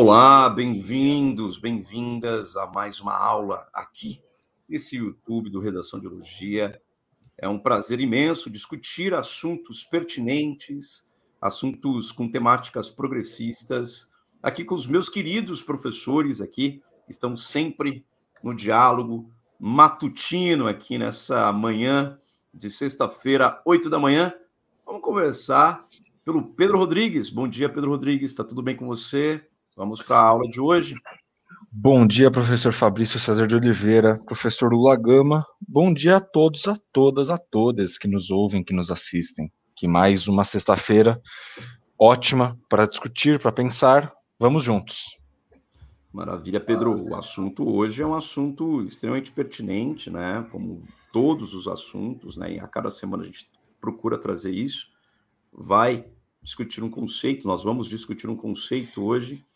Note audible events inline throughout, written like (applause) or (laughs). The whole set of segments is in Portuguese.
Olá, bem-vindos, bem-vindas a mais uma aula aqui nesse YouTube do Redação de Biologia. É um prazer imenso discutir assuntos pertinentes, assuntos com temáticas progressistas, aqui com os meus queridos professores aqui, que estão sempre no diálogo matutino aqui nessa manhã de sexta-feira, oito da manhã. Vamos conversar pelo Pedro Rodrigues. Bom dia, Pedro Rodrigues. Está tudo bem com você? Vamos para a aula de hoje. Bom dia, professor Fabrício César de Oliveira, professor Lula Gama. Bom dia a todos, a todas, a todas que nos ouvem, que nos assistem. Que mais uma sexta-feira ótima para discutir, para pensar. Vamos juntos. Maravilha, Pedro. O assunto hoje é um assunto extremamente pertinente, né? Como todos os assuntos, né? E a cada semana a gente procura trazer isso. Vai discutir um conceito, nós vamos discutir um conceito hoje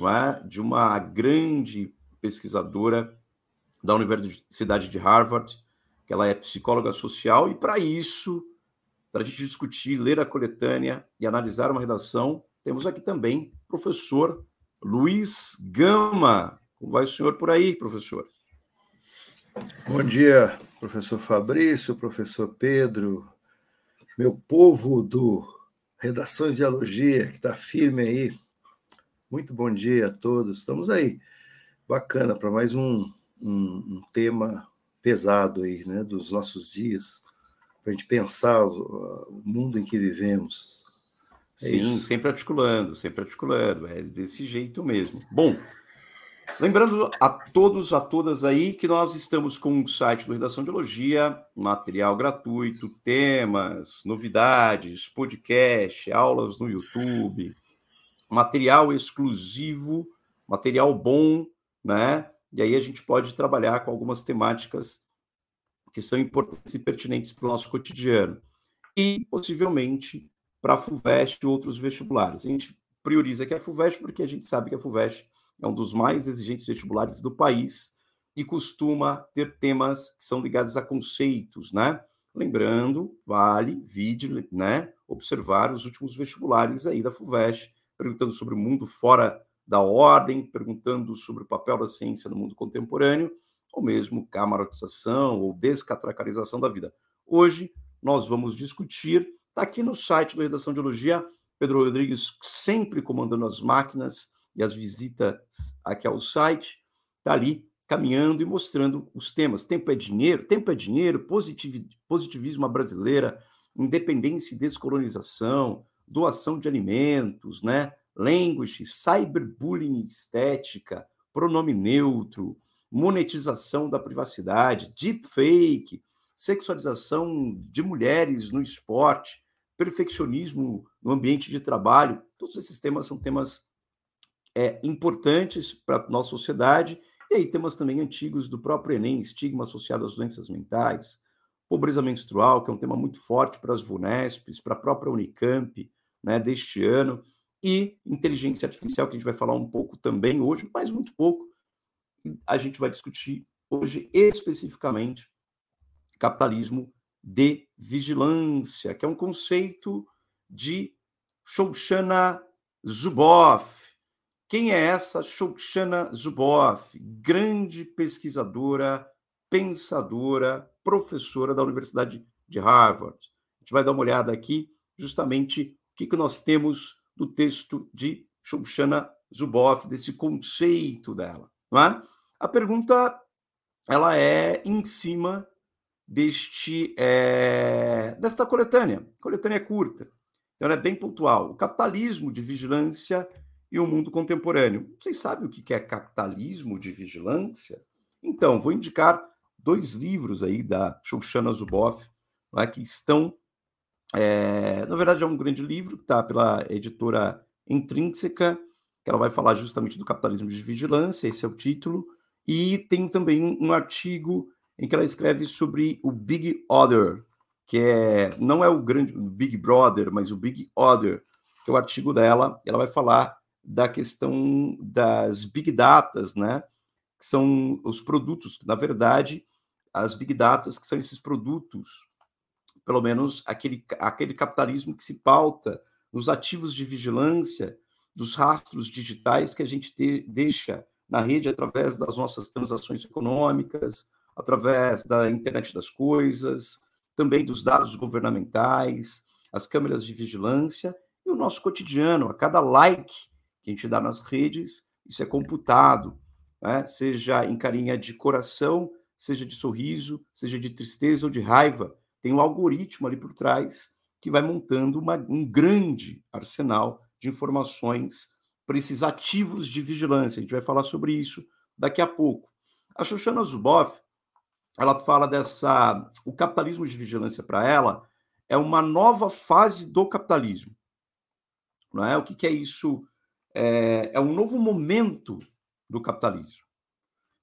é? de uma grande pesquisadora da Universidade de Harvard, que ela é psicóloga social, e para isso, para a gente discutir, ler a coletânea e analisar uma redação, temos aqui também o professor Luiz Gama. Como vai o senhor por aí, professor? Bom dia, professor Fabrício, professor Pedro, meu povo do Redações de Dialogia, que está firme aí muito bom dia a todos. Estamos aí. Bacana para mais um, um, um, tema pesado aí, né, dos nossos dias, para a gente pensar o, o, mundo em que vivemos. É Sim, isso. sempre articulando, sempre articulando. É desse jeito mesmo. Bom, lembrando a todos, a todas aí, que nós estamos com o site do Redação de Biologia, material gratuito, temas, novidades, podcast, aulas no YouTube material exclusivo, material bom, né? E aí a gente pode trabalhar com algumas temáticas que são importantes e pertinentes para o nosso cotidiano. E, possivelmente, para a FUVEST e outros vestibulares. A gente prioriza aqui a FUVEST porque a gente sabe que a FUVEST é um dos mais exigentes vestibulares do país e costuma ter temas que são ligados a conceitos, né? Lembrando, vale, vide, né, observar os últimos vestibulares aí da FUVEST, perguntando sobre o mundo fora da ordem, perguntando sobre o papel da ciência no mundo contemporâneo, ou mesmo camarotização ou descatracarização da vida. Hoje nós vamos discutir, está aqui no site da Redação de Biologia, Pedro Rodrigues sempre comandando as máquinas e as visitas aqui ao site, está ali caminhando e mostrando os temas. Tempo é dinheiro, tempo é dinheiro, positivismo brasileira, independência e descolonização, doação de alimentos, né? Language, cyberbullying estética, pronome neutro, monetização da privacidade, deepfake, sexualização de mulheres no esporte, perfeccionismo no ambiente de trabalho. Todos esses temas são temas é, importantes para a nossa sociedade. E aí temas também antigos do próprio Enem, estigma associado às doenças mentais, pobreza menstrual, que é um tema muito forte para as VUNESPs, para a própria Unicamp, né, deste ano, e inteligência artificial, que a gente vai falar um pouco também hoje, mas muito pouco. A gente vai discutir hoje especificamente capitalismo de vigilância, que é um conceito de Shoshana Zuboff. Quem é essa Shoshana Zuboff? Grande pesquisadora, pensadora, professora da Universidade de Harvard. A gente vai dar uma olhada aqui justamente o que, que nós temos do texto de Shoshana Zuboff, desse conceito dela. É? A pergunta ela é em cima deste é, desta coletânea. A coletânea é curta, então ela é bem pontual. O capitalismo de vigilância e o mundo contemporâneo. Vocês sabem o que é capitalismo de vigilância? Então, vou indicar dois livros aí da Shoshana Zuboff, é, que estão é, na verdade, é um grande livro que está pela editora Intrínseca, que ela vai falar justamente do capitalismo de vigilância, esse é o título, e tem também um, artigo em que ela escreve sobre o Big Other, que é não é o grande Big Brother, mas o Big Other, que é o artigo dela. Ela vai falar da questão das big datas, né? Que são os produtos, na verdade, as big datas que são esses produtos pelo menos aquele, aquele capitalismo que se pauta nos ativos de vigilância dos rastros digitais que a gente te, deixa na rede através das nossas transações econômicas, através da internet das coisas, também dos dados governamentais, as câmeras de vigilância e o nosso cotidiano. A cada like que a gente dá nas redes, isso é computado, né? seja em carinha de coração, seja de sorriso, seja de tristeza ou de raiva. Tem um algoritmo ali por trás que vai montando uma, um grande arsenal de informações para esses ativos de vigilância. A gente vai falar sobre isso daqui a pouco. A Shoshana Zuboff, ela fala dessa o capitalismo de vigilância para ela é uma nova fase do capitalismo. Não é? O que, que é isso? É, é um novo momento do capitalismo.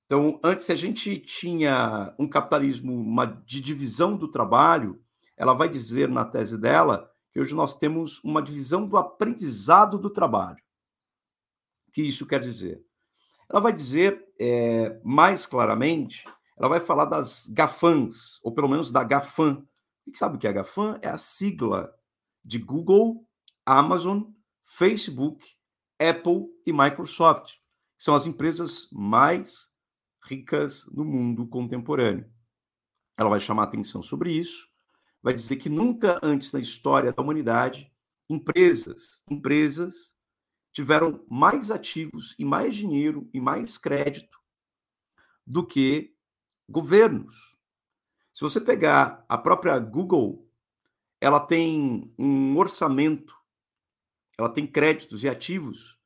Então, antes a gente tinha um capitalismo uma, de divisão do trabalho, ela vai dizer na tese dela que hoje nós temos uma divisão do aprendizado do trabalho. O que isso quer dizer? Ela vai dizer é, mais claramente, ela vai falar das GAFANs, ou pelo menos da GAFAM. E sabe o que é a GAFAM? É a sigla de Google, Amazon, Facebook, Apple e Microsoft. São as empresas mais ricas no mundo contemporâneo. Ela vai chamar atenção sobre isso vai dizer que nunca antes na história da humanidade empresas, empresas tiveram mais ativos e mais dinheiro e mais crédito do que governos. Se você pegar a própria Google, ela tem um orçamento, ela tem créditos e ativos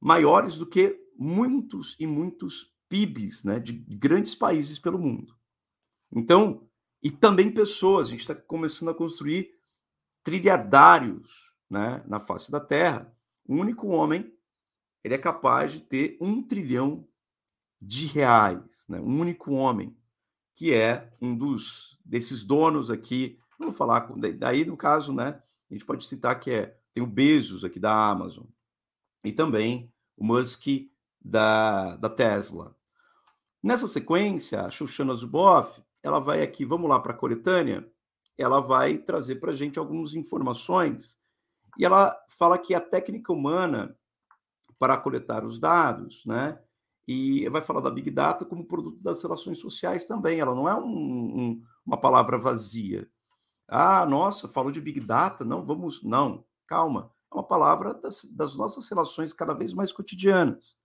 maiores do que muitos e muitos PIBs né, de grandes países pelo mundo. Então, e também pessoas. A gente está começando a construir trilhardários né, na face da Terra. O único homem ele é capaz de ter um trilhão de reais. Né? Um único homem, que é um dos desses donos aqui. Vamos falar, daí no caso, né? A gente pode citar que é tem o Bezos aqui da Amazon e também o Musk da, da Tesla. Nessa sequência, a Shoshana Zuboff ela vai aqui, vamos lá para a coletânea, ela vai trazer para a gente algumas informações e ela fala que a técnica humana para coletar os dados, né? E vai falar da Big Data como produto das relações sociais também. Ela não é um, um, uma palavra vazia. Ah, nossa, falou de Big Data, não, vamos, não, calma. É uma palavra das, das nossas relações cada vez mais cotidianas.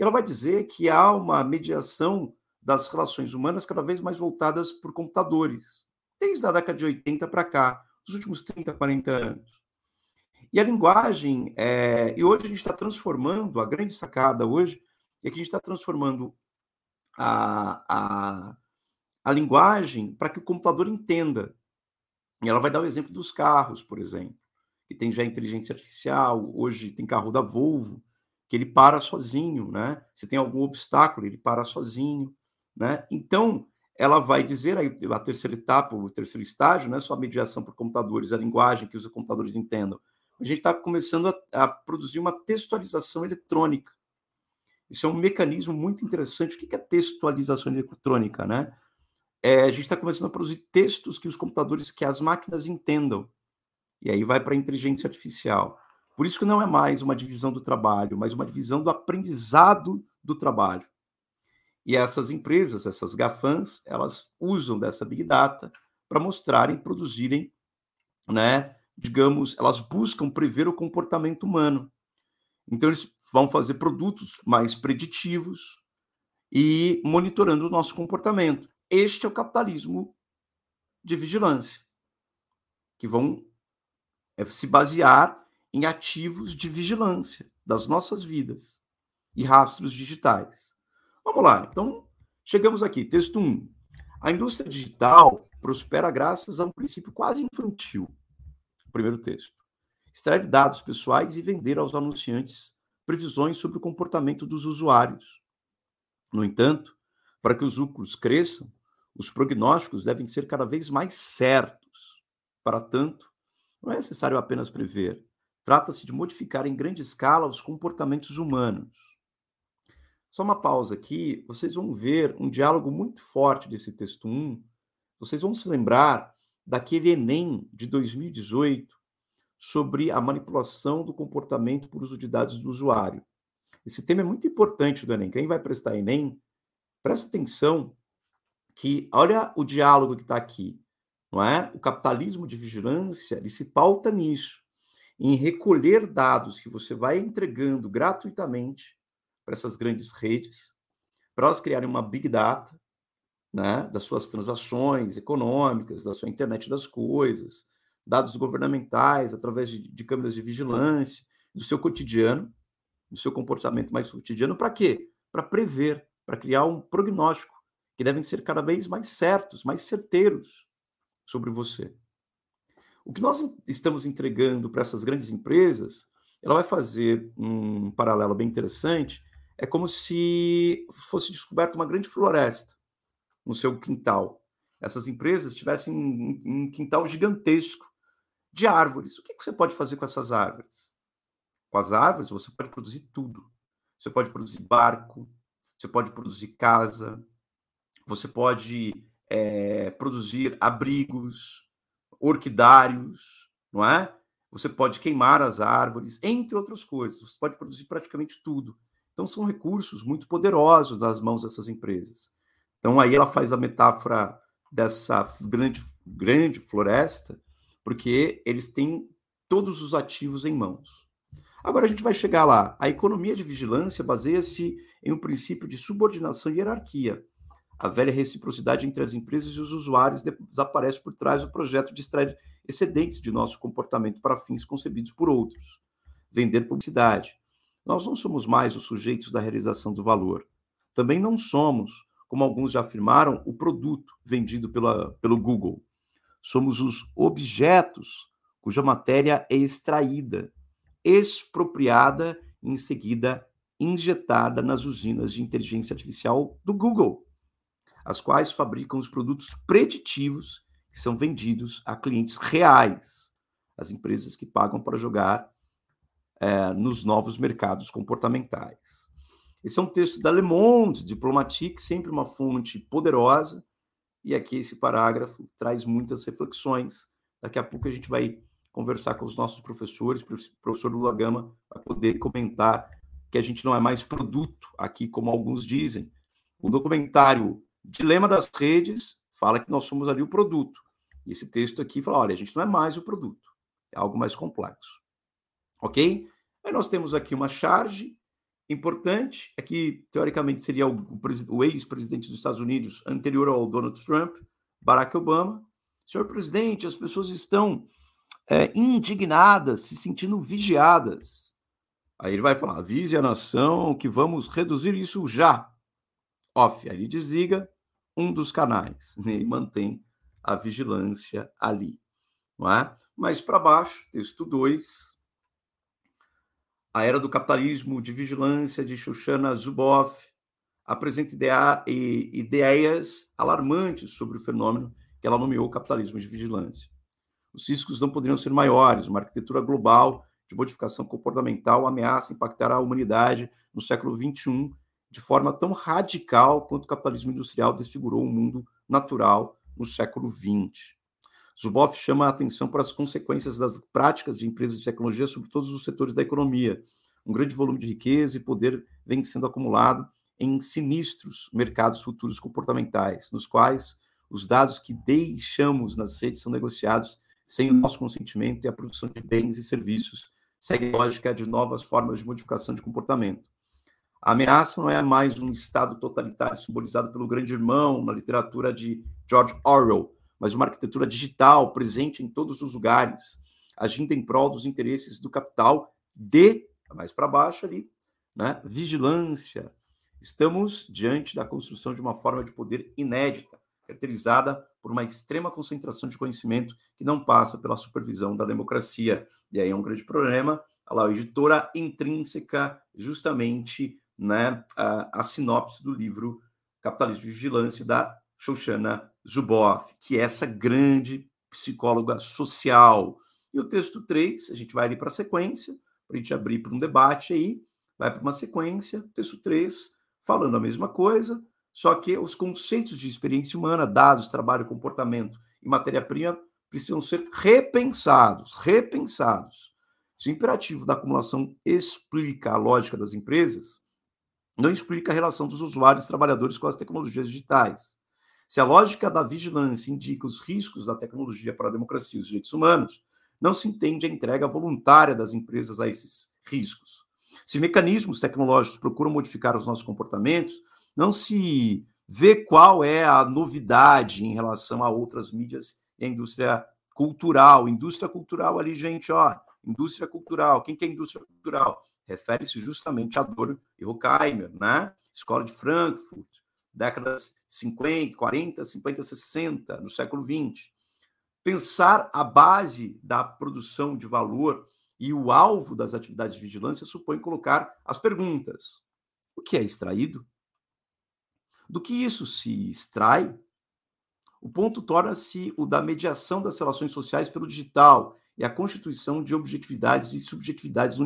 E ela vai dizer que há uma mediação das relações humanas cada vez mais voltadas por computadores, desde a década de 80 para cá, os últimos 30, 40 anos. E a linguagem, é, e hoje a gente está transformando, a grande sacada hoje é que a gente está transformando a, a, a linguagem para que o computador entenda. E ela vai dar o exemplo dos carros, por exemplo, que tem já inteligência artificial, hoje tem carro da Volvo, que ele para sozinho, né? Se tem algum obstáculo, ele para sozinho. Né? Então, ela vai dizer a terceira etapa, o terceiro estágio, não é só a mediação por computadores, a linguagem que os computadores entendam. A gente está começando a, a, produzir uma textualização eletrônica. Isso é um mecanismo muito interessante. O que é textualização eletrônica? Né? É, a gente está começando a produzir textos que os computadores, que as máquinas entendam. E aí vai para a inteligência artificial. Por isso que não é mais uma divisão do trabalho, mas uma divisão do aprendizado do trabalho. E essas empresas, essas GAFANs, elas usam dessa Big Data para mostrarem, produzirem, né, digamos, elas buscam prever o comportamento humano. Então, eles vão fazer produtos mais preditivos e monitorando o nosso comportamento. Este é o capitalismo de vigilância, que vão é, se basear em ativos de vigilância das nossas vidas e rastros digitais. Vamos lá, então chegamos aqui. Texto 1. A indústria digital prospera graças a um princípio quase infantil. Primeiro texto. Extrair dados pessoais e vender aos anunciantes previsões sobre o comportamento dos usuários. No entanto, para que os lucros cresçam, os prognósticos devem ser cada vez mais certos. Para tanto, não é necessário apenas prever, trata-se de modificar em grande escala os comportamentos humanos. Só uma pausa aqui, vocês vão ver um diálogo muito forte desse texto 1. Vocês vão se lembrar daquele Enem de 2018, sobre a manipulação do comportamento por uso de dados do usuário. Esse tema é muito importante do Enem. Quem vai prestar Enem, presta atenção que olha o diálogo que está aqui, não é? O capitalismo de vigilância ele se pauta nisso, em recolher dados que você vai entregando gratuitamente para essas grandes redes, para elas criarem uma big data, né, das suas transações econômicas, da sua internet das coisas, dados governamentais através de, de câmeras de vigilância, do seu cotidiano, do seu comportamento mais cotidiano, para quê? Para prever, para criar um prognóstico, que devem ser cada vez mais certos, mais certeiros sobre você. O que nós estamos entregando para essas grandes empresas, ela vai fazer um paralelo bem interessante, é como se fosse descoberta uma grande floresta no seu quintal. Essas empresas tivessem um quintal gigantesco de árvores. O que você pode fazer com essas árvores? Com as árvores, você pode produzir tudo. Você pode produzir barco, você pode produzir casa, você pode é, produzir abrigos, orquidários, não é? Você pode queimar as árvores, entre outras coisas. Você pode produzir praticamente tudo. Então, são recursos muito poderosos nas mãos dessas empresas. Então, aí ela faz a metáfora dessa grande, grande floresta, porque eles têm todos os ativos em mãos. Agora a gente vai chegar lá. A economia de vigilância baseia-se em um princípio de subordinação e hierarquia. A velha reciprocidade entre as empresas e os usuários desaparece por trás do projeto de extrair excedentes de nosso comportamento para fins concebidos por outros. Vender publicidade, nós não somos mais os sujeitos da realização do valor. Também não somos, como alguns já afirmaram, o produto vendido pela, pelo Google. Somos os objetos cuja matéria é extraída, expropriada e em seguida injetada nas usinas de inteligência artificial do Google, as quais fabricam os produtos preditivos que são vendidos a clientes reais, as empresas que pagam para jogar é, nos novos mercados comportamentais. Esse é um texto da Le Monde Diplomatique, sempre uma fonte poderosa, e aqui esse parágrafo traz muitas reflexões. Daqui a pouco a gente vai conversar com os nossos professores, o professor Lula Gama vai poder comentar que a gente não é mais produto aqui, como alguns dizem. O documentário Dilema das Redes fala que nós somos ali o produto. E esse texto aqui fala: olha, a gente não é mais o produto, é algo mais complexo. Ok? Aí nós temos aqui uma charge importante, é que teoricamente seria o, o ex-presidente dos Estados Unidos anterior ao Donald Trump, Barack Obama. Senhor presidente, as pessoas estão é, indignadas, se sentindo vigiadas. Aí ele vai falar: avise a nação que vamos reduzir isso já. Off, aí desliga um dos canais né, e mantém a vigilância ali. Não é? Mais para baixo, texto 2, a Era do Capitalismo de Vigilância, de Shoshana Zuboff, apresenta idea, ideias alarmantes sobre o fenômeno que ela nomeou capitalismo de vigilância. Os riscos não poderiam ser maiores. Uma arquitetura global de modificação comportamental ameaça impactar a humanidade no século XXI de forma tão radical quanto o capitalismo industrial desfigurou o mundo natural no século XX. Zuboff chama a atenção para as consequências das práticas de empresas de tecnologia sobre todos os setores da economia. Um grande volume de riqueza e poder vem sendo acumulado em sinistros mercados futuros comportamentais, nos quais os dados que deixamos nas redes são negociados sem o nosso consentimento e a produção de bens e serviços segue lógica de novas formas de modificação de comportamento. A ameaça não é mais um Estado totalitário simbolizado pelo grande irmão na literatura de George Orwell, mas uma arquitetura digital presente em todos os lugares, agindo em prol dos interesses do capital de, mais para baixo ali, né, vigilância. Estamos diante da construção de uma forma de poder inédita, caracterizada por uma extrema concentração de conhecimento que não passa pela supervisão da democracia. E aí é um grande problema. A a editora intrínseca, justamente, né, a, a sinopse do livro Capitalismo de Vigilância, da Shoshana Zuboff, que é essa grande psicóloga social. E o texto 3, a gente vai ali para a sequência, para a gente abrir para um debate aí, vai para uma sequência, texto 3, falando a mesma coisa, só que os conceitos de experiência humana, dados, trabalho, comportamento e matéria-prima precisam ser repensados, repensados. Se o imperativo da acumulação explica a lógica das empresas, não explica a relação dos usuários e trabalhadores com as tecnologias digitais. Se a lógica da vigilância indica os riscos da tecnologia para a democracia e os direitos humanos, não se entende a entrega voluntária das empresas a esses riscos. Se mecanismos tecnológicos procuram modificar os nossos comportamentos, não se vê qual é a novidade em relação a outras mídias e a indústria cultural. Indústria cultural ali, gente, ó, indústria cultural. Quem que é indústria cultural? Refere-se justamente a Dor e Horkheimer, né? Escola de Frankfurt, décadas 50, 40, 50, 60, do século 20. Pensar a base da produção de valor e o alvo das atividades de vigilância supõe colocar as perguntas: o que é extraído? Do que isso se extrai? O ponto torna-se o da mediação das relações sociais pelo digital e a constituição de objetividades e subjetividades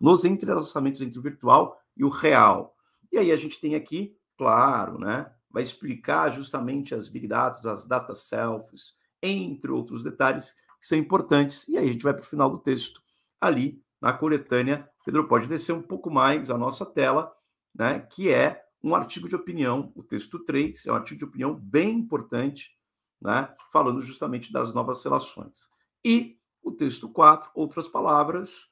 nos entrelaçamentos entre o virtual e o real. E aí a gente tem aqui, claro, né, vai explicar justamente as big data, as data selfies, entre outros detalhes que são importantes. E aí a gente vai para o final do texto ali na coletânea. Pedro, pode descer um pouco mais a nossa tela, né, que é um artigo de opinião, o texto 3, é um artigo de opinião bem importante, né, falando justamente das novas relações. E o texto 4, outras palavras,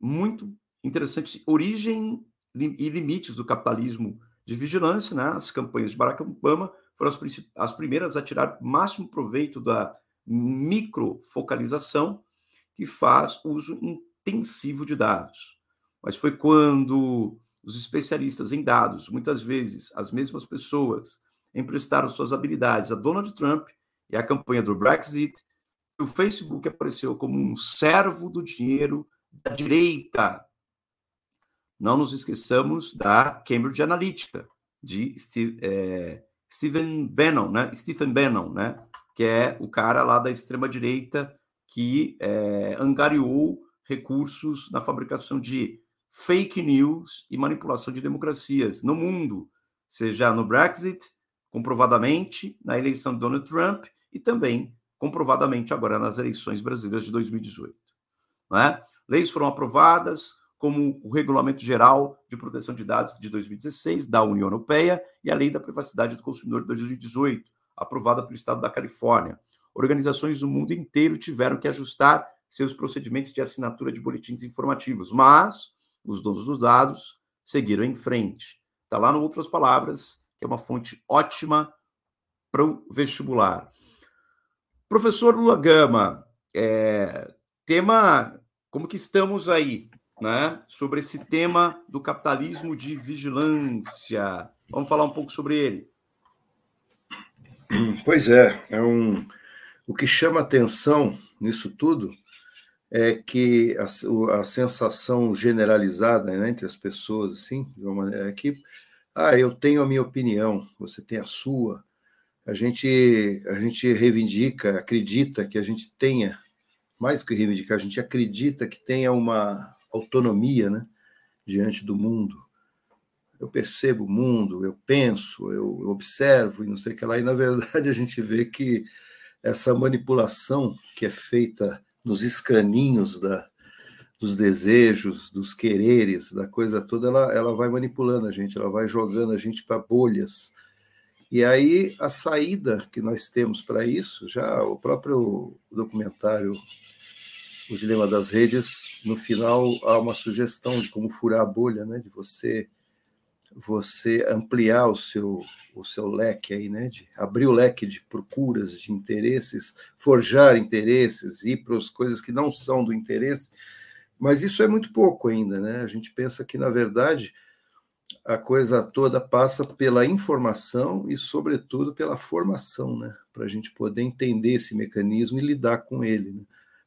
muito interessante, origem e limites do capitalismo de vigilância, né? As campanhas de Barack Obama foram as, as primeiras a tirar máximo proveito da microfocalização que faz uso intensivo de dados. Mas foi quando os especialistas em dados, muitas vezes as mesmas pessoas, emprestaram suas habilidades a Donald Trump e a campanha do Brexit, o Facebook apareceu como um servo do dinheiro da direita. Não nos esqueçamos da Cambridge Analytica, de Steve, é, Stephen Bannon, né? Stephen Bannon, né? Que é o cara lá da extrema direita que é, angariou recursos na fabricação de fake news e manipulação de democracias no mundo, seja no Brexit, comprovadamente, na eleição de Donald Trump e também comprovadamente agora nas eleições brasileiras de 2018. É? Leis foram aprovadas, como o Regulamento Geral de Proteção de Dados de 2016 da União Europeia e a Lei da Privacidade do Consumidor de 2018, aprovada pelo Estado da Califórnia organizações do mundo inteiro tiveram que ajustar seus procedimentos de assinatura de boletins informativos, mas os donos dos dados seguiram em frente. Está lá no Outras Palavras, que é uma fonte ótima para o vestibular. Professor Lula Gama, é, tema, como que estamos aí, né? Sobre esse tema do capitalismo de vigilância. Vamos falar um pouco sobre ele. Pois é, é um, o que chama atenção nisso tudo é que a, a sensação generalizada né, entre as pessoas assim, é que ah, eu tenho a minha opinião, você tem a sua. A gente a gente reivindica, acredita que a gente tenha mais que reivindicar, a gente acredita que tenha uma autonomia, né, diante do mundo. Eu percebo o mundo, eu penso, eu observo e não sei o que lá, e na verdade (laughs) a gente vê que essa manipulação que é feita nos escaninhos da, dos desejos, dos quereres, da coisa toda, ela, ela vai manipulando a gente, ela vai jogando a gente para bolhas. E aí a saída que nós temos para isso, já o próprio documentário O Dilema das Redes, no final há uma sugestão de como furar a bolha, né? de você você ampliar o seu, o seu leque aí, né? De abrir o leque de procuras, de interesses, forjar interesses, ir para as coisas que não são do interesse. Mas isso é muito pouco ainda, né? A gente pensa que, na verdade, a coisa toda passa pela informação e, sobretudo, pela formação, né? Para a gente poder entender esse mecanismo e lidar com ele. Né?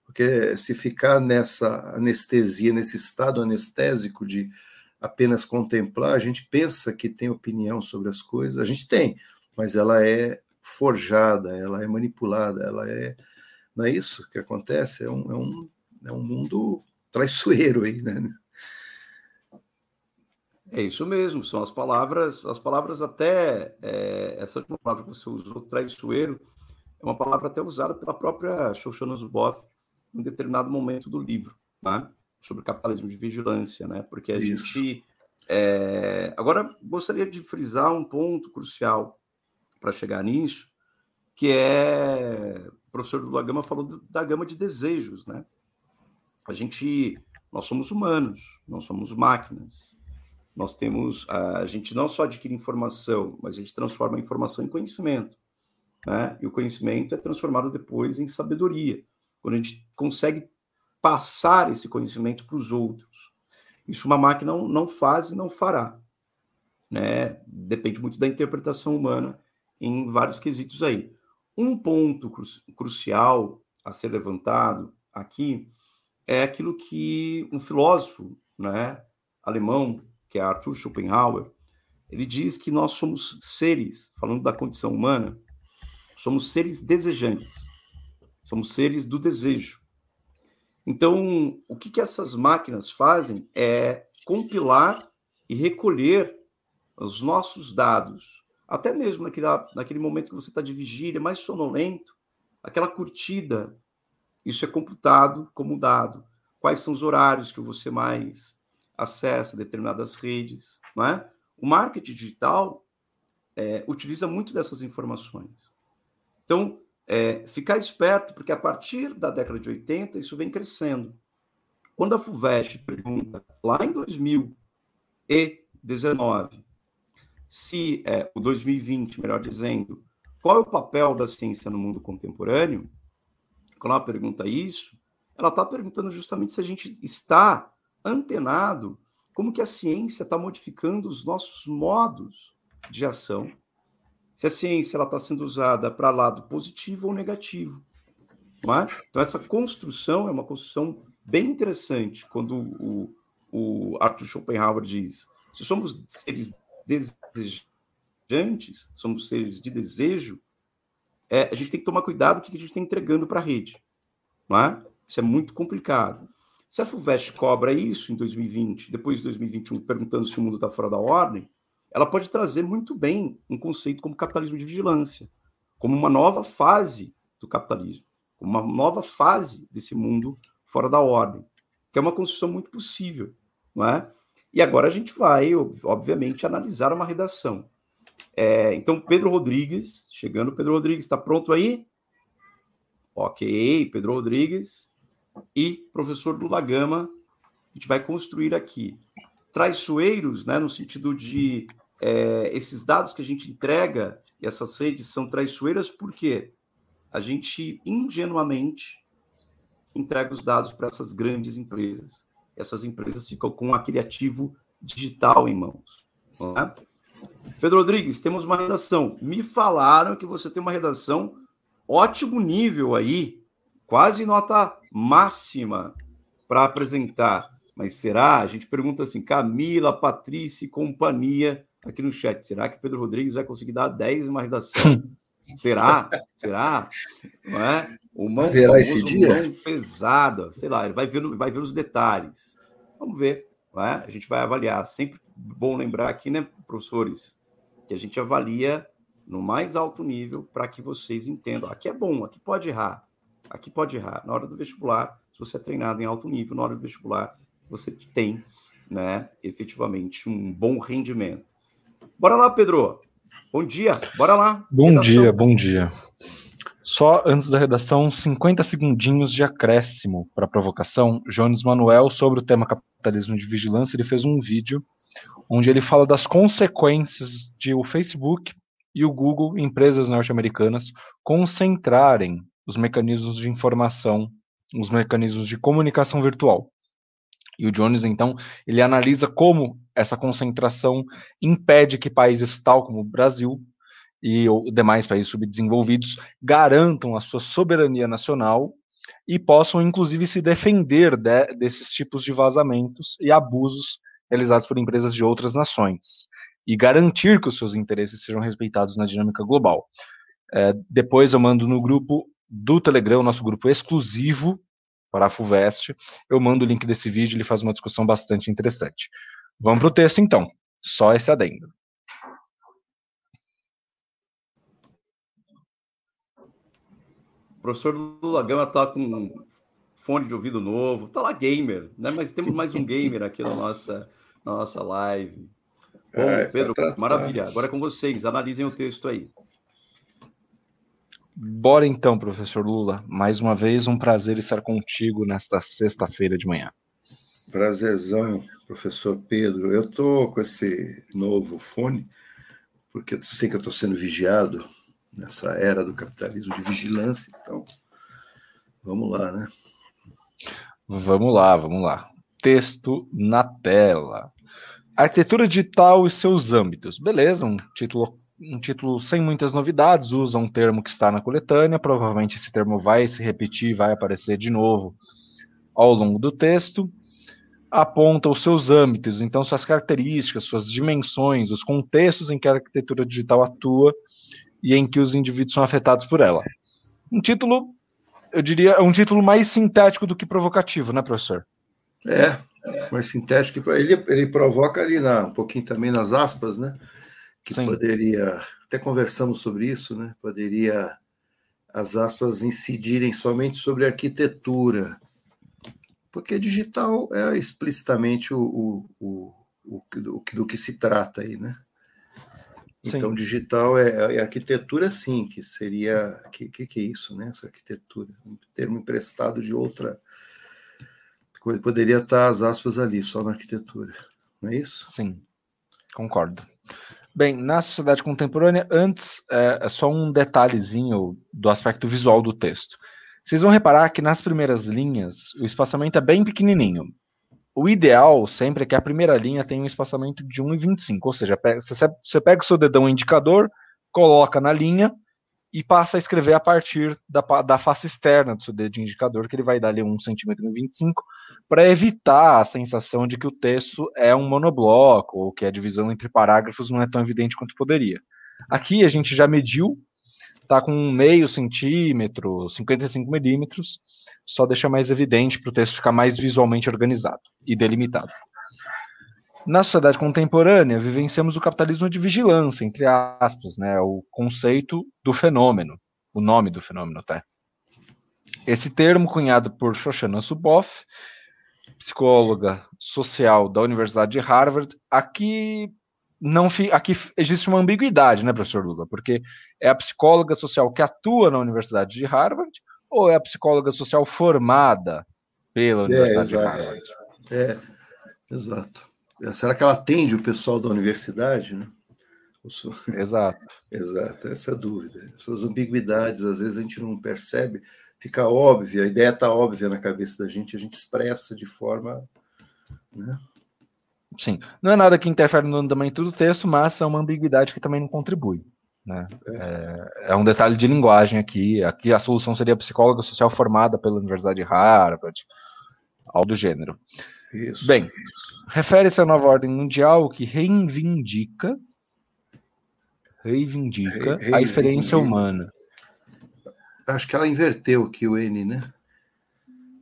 Porque se ficar nessa anestesia, nesse estado anestésico de apenas contemplar, a gente pensa que tem opinião sobre as coisas, a gente tem, mas ela é forjada, ela é manipulada, ela é. Não é isso que acontece? É um, é um, é um mundo traiçoeiro aí, né? É isso mesmo, são as palavras, as palavras até, é, essa última palavra que você usou, traiçoeiro, é uma palavra até usada pela própria Shoshana Zuboff em determinado momento do livro, né? sobre capitalismo de vigilância, né? porque a Isso. gente. É... Agora, gostaria de frisar um ponto crucial para chegar nisso, que é. O professor Lula Gama falou da gama de desejos, né? A gente. Nós somos humanos, não somos máquinas. Nós temos. A gente não só adquire informação, mas a gente transforma a informação em conhecimento. Né? E o conhecimento é transformado depois em sabedoria, quando a gente consegue passar esse conhecimento para os outros. Isso uma máquina não, não faz e não fará. Né? Depende muito da interpretação humana em vários quesitos aí. Um ponto cru crucial a ser levantado aqui é aquilo que um filósofo né, alemão, que é Arthur Schopenhauer, ele diz que nós somos seres, falando da condição humana, somos seres desejantes, somos seres do desejo. Então, o que, que essas máquinas fazem é compilar e recolher os nossos dados, até mesmo naquele, naquele momento que você está de vigília, mais sonolento, aquela curtida, isso é computado como dado. Quais são os horários que você mais acessa determinadas redes, não é? O marketing digital é, utiliza muito dessas informações. Então, é, ficar esperto, porque a partir da década de 80 isso vem crescendo. Quando a FUVEST pergunta, lá em 2019, se é, o 2020, melhor dizendo, qual é o papel da ciência no mundo contemporâneo, quando ela pergunta isso, ela está perguntando justamente se a gente está antenado, como que a ciência está modificando os nossos modos de ação se a ciência está sendo usada para lado positivo ou negativo. É? Então, essa construção é uma construção bem interessante quando o, o Arthur Schopenhauer diz: se somos seres desejantes, somos seres de desejo, é, a gente tem que tomar cuidado com o que a gente está entregando para a rede. É? Isso é muito complicado. Se a FUVEST cobra isso em 2020, depois de 2021, perguntando se o mundo está fora da ordem, ela pode trazer muito bem um conceito como capitalismo de vigilância, como uma nova fase do capitalismo, como uma nova fase desse mundo fora da ordem, que é uma construção muito possível, não é? E agora a gente vai, obviamente, analisar uma redação. É, então, Pedro Rodrigues, chegando, Pedro Rodrigues, está pronto aí? Ok, Pedro Rodrigues e professor Lula Gama, a gente vai construir aqui traiçoeiros, né, no sentido de é, esses dados que a gente entrega e essas redes são traiçoeiras porque a gente ingenuamente entrega os dados para essas grandes empresas. Essas empresas ficam com aquele ativo digital em mãos. É? Pedro Rodrigues, temos uma redação. Me falaram que você tem uma redação ótimo nível aí, quase nota máxima para apresentar. Mas será? A gente pergunta assim: Camila, Patrícia e companhia aqui no chat. Será que Pedro Rodrigues vai conseguir dar 10 uma redação? será? Será? Não é? O mão, Verá esse dia? mão pesada, sei lá, ele vai ver, vai ver os detalhes. Vamos ver. Não é? A gente vai avaliar. Sempre bom lembrar aqui, né, professores, que a gente avalia no mais alto nível para que vocês entendam. Aqui é bom, aqui pode errar. Aqui pode errar. Na hora do vestibular, se você é treinado em alto nível, na hora do vestibular, você tem, né, efetivamente um bom rendimento. Bora lá, Pedro. Bom dia, bora lá. Bom redação. dia, bom dia. Só antes da redação, 50 segundinhos de acréscimo para provocação. Jones Manuel, sobre o tema capitalismo de vigilância, ele fez um vídeo onde ele fala das consequências de o Facebook e o Google, empresas norte-americanas, concentrarem os mecanismos de informação, os mecanismos de comunicação virtual. E o Jones, então, ele analisa como essa concentração impede que países tal como o Brasil e demais países subdesenvolvidos garantam a sua soberania nacional e possam, inclusive, se defender de, desses tipos de vazamentos e abusos realizados por empresas de outras nações e garantir que os seus interesses sejam respeitados na dinâmica global. É, depois eu mando no grupo do Telegram, nosso grupo exclusivo para a FUVEST. Eu mando o link desse vídeo, ele faz uma discussão bastante interessante. Vamos para o texto, então. Só esse adendo. professor Lula Gama está com fone de ouvido novo, tá lá gamer, né? Mas temos mais um gamer aqui na nossa, na nossa live. Bom, é, Pedro, maravilha. Agora é com vocês, analisem o texto aí. Bora então, professor Lula. Mais uma vez, um prazer estar contigo nesta sexta-feira de manhã. Prazerzão, professor Pedro. Eu tô com esse novo fone, porque eu sei que eu estou sendo vigiado nessa era do capitalismo de vigilância, então vamos lá, né? Vamos lá, vamos lá. Texto na tela. Arquitetura digital e seus âmbitos. Beleza, um título, um título sem muitas novidades, usa um termo que está na coletânea, provavelmente esse termo vai se repetir, vai aparecer de novo ao longo do texto. Aponta os seus âmbitos, então suas características, suas dimensões, os contextos em que a arquitetura digital atua e em que os indivíduos são afetados por ela. Um título eu diria, é um título mais sintético do que provocativo, né, professor? É, mais sintético. Ele, ele provoca ali na, um pouquinho também nas aspas, né? Que Sim. poderia, até conversamos sobre isso, né? Poderia as aspas incidirem somente sobre arquitetura, porque digital é explicitamente o, o, o, o, do, do que se trata aí, né? Sim. Então, digital é, é, arquitetura, sim, que seria. O que, que, que, é isso, né? Essa arquitetura? Um termo emprestado de outra. Poderia estar as aspas ali, só na arquitetura. Não é isso? Sim, concordo. Bem, na sociedade contemporânea, antes, é, é só um detalhezinho do aspecto visual do texto. Vocês vão reparar que nas primeiras linhas o espaçamento é bem pequenininho o ideal sempre é que a primeira linha tenha um espaçamento de 1,25, ou seja, você pega o seu dedão indicador, coloca na linha e passa a escrever a partir da, da face externa do seu dedo indicador, que ele vai dar ali 1,25 cm para evitar a sensação de que o texto é um monobloco, ou que a divisão entre parágrafos não é tão evidente quanto poderia. Aqui a gente já mediu está com meio centímetro, 55 milímetros, só deixa mais evidente para o texto ficar mais visualmente organizado e delimitado. Na sociedade contemporânea, vivenciamos o capitalismo de vigilância, entre aspas, né, o conceito do fenômeno, o nome do fenômeno até. Esse termo, cunhado por Shoshana Zuboff, psicóloga social da Universidade de Harvard, aqui não aqui existe uma ambiguidade, né, professor Lula? Porque é a psicóloga social que atua na Universidade de Harvard ou é a psicóloga social formada pela é, Universidade é, de Harvard? É, exato. Será que ela atende o pessoal da universidade, né? (laughs) Exato. exato, essa é a dúvida. Essas ambiguidades, às vezes a gente não percebe, fica óbvia, a ideia está óbvia na cabeça da gente, a gente expressa de forma né, Sim. Não é nada que interfere no andamento do texto, mas é uma ambiguidade que também não contribui. Né? É, é, um detalhe de linguagem aqui. Aqui a solução seria a psicóloga social formada pela Universidade de Harvard, algo do gênero. Isso. Bem, refere-se à nova ordem mundial que reivindica reivindica Re, a experiência humana. Acho que ela inverteu aqui o N, né?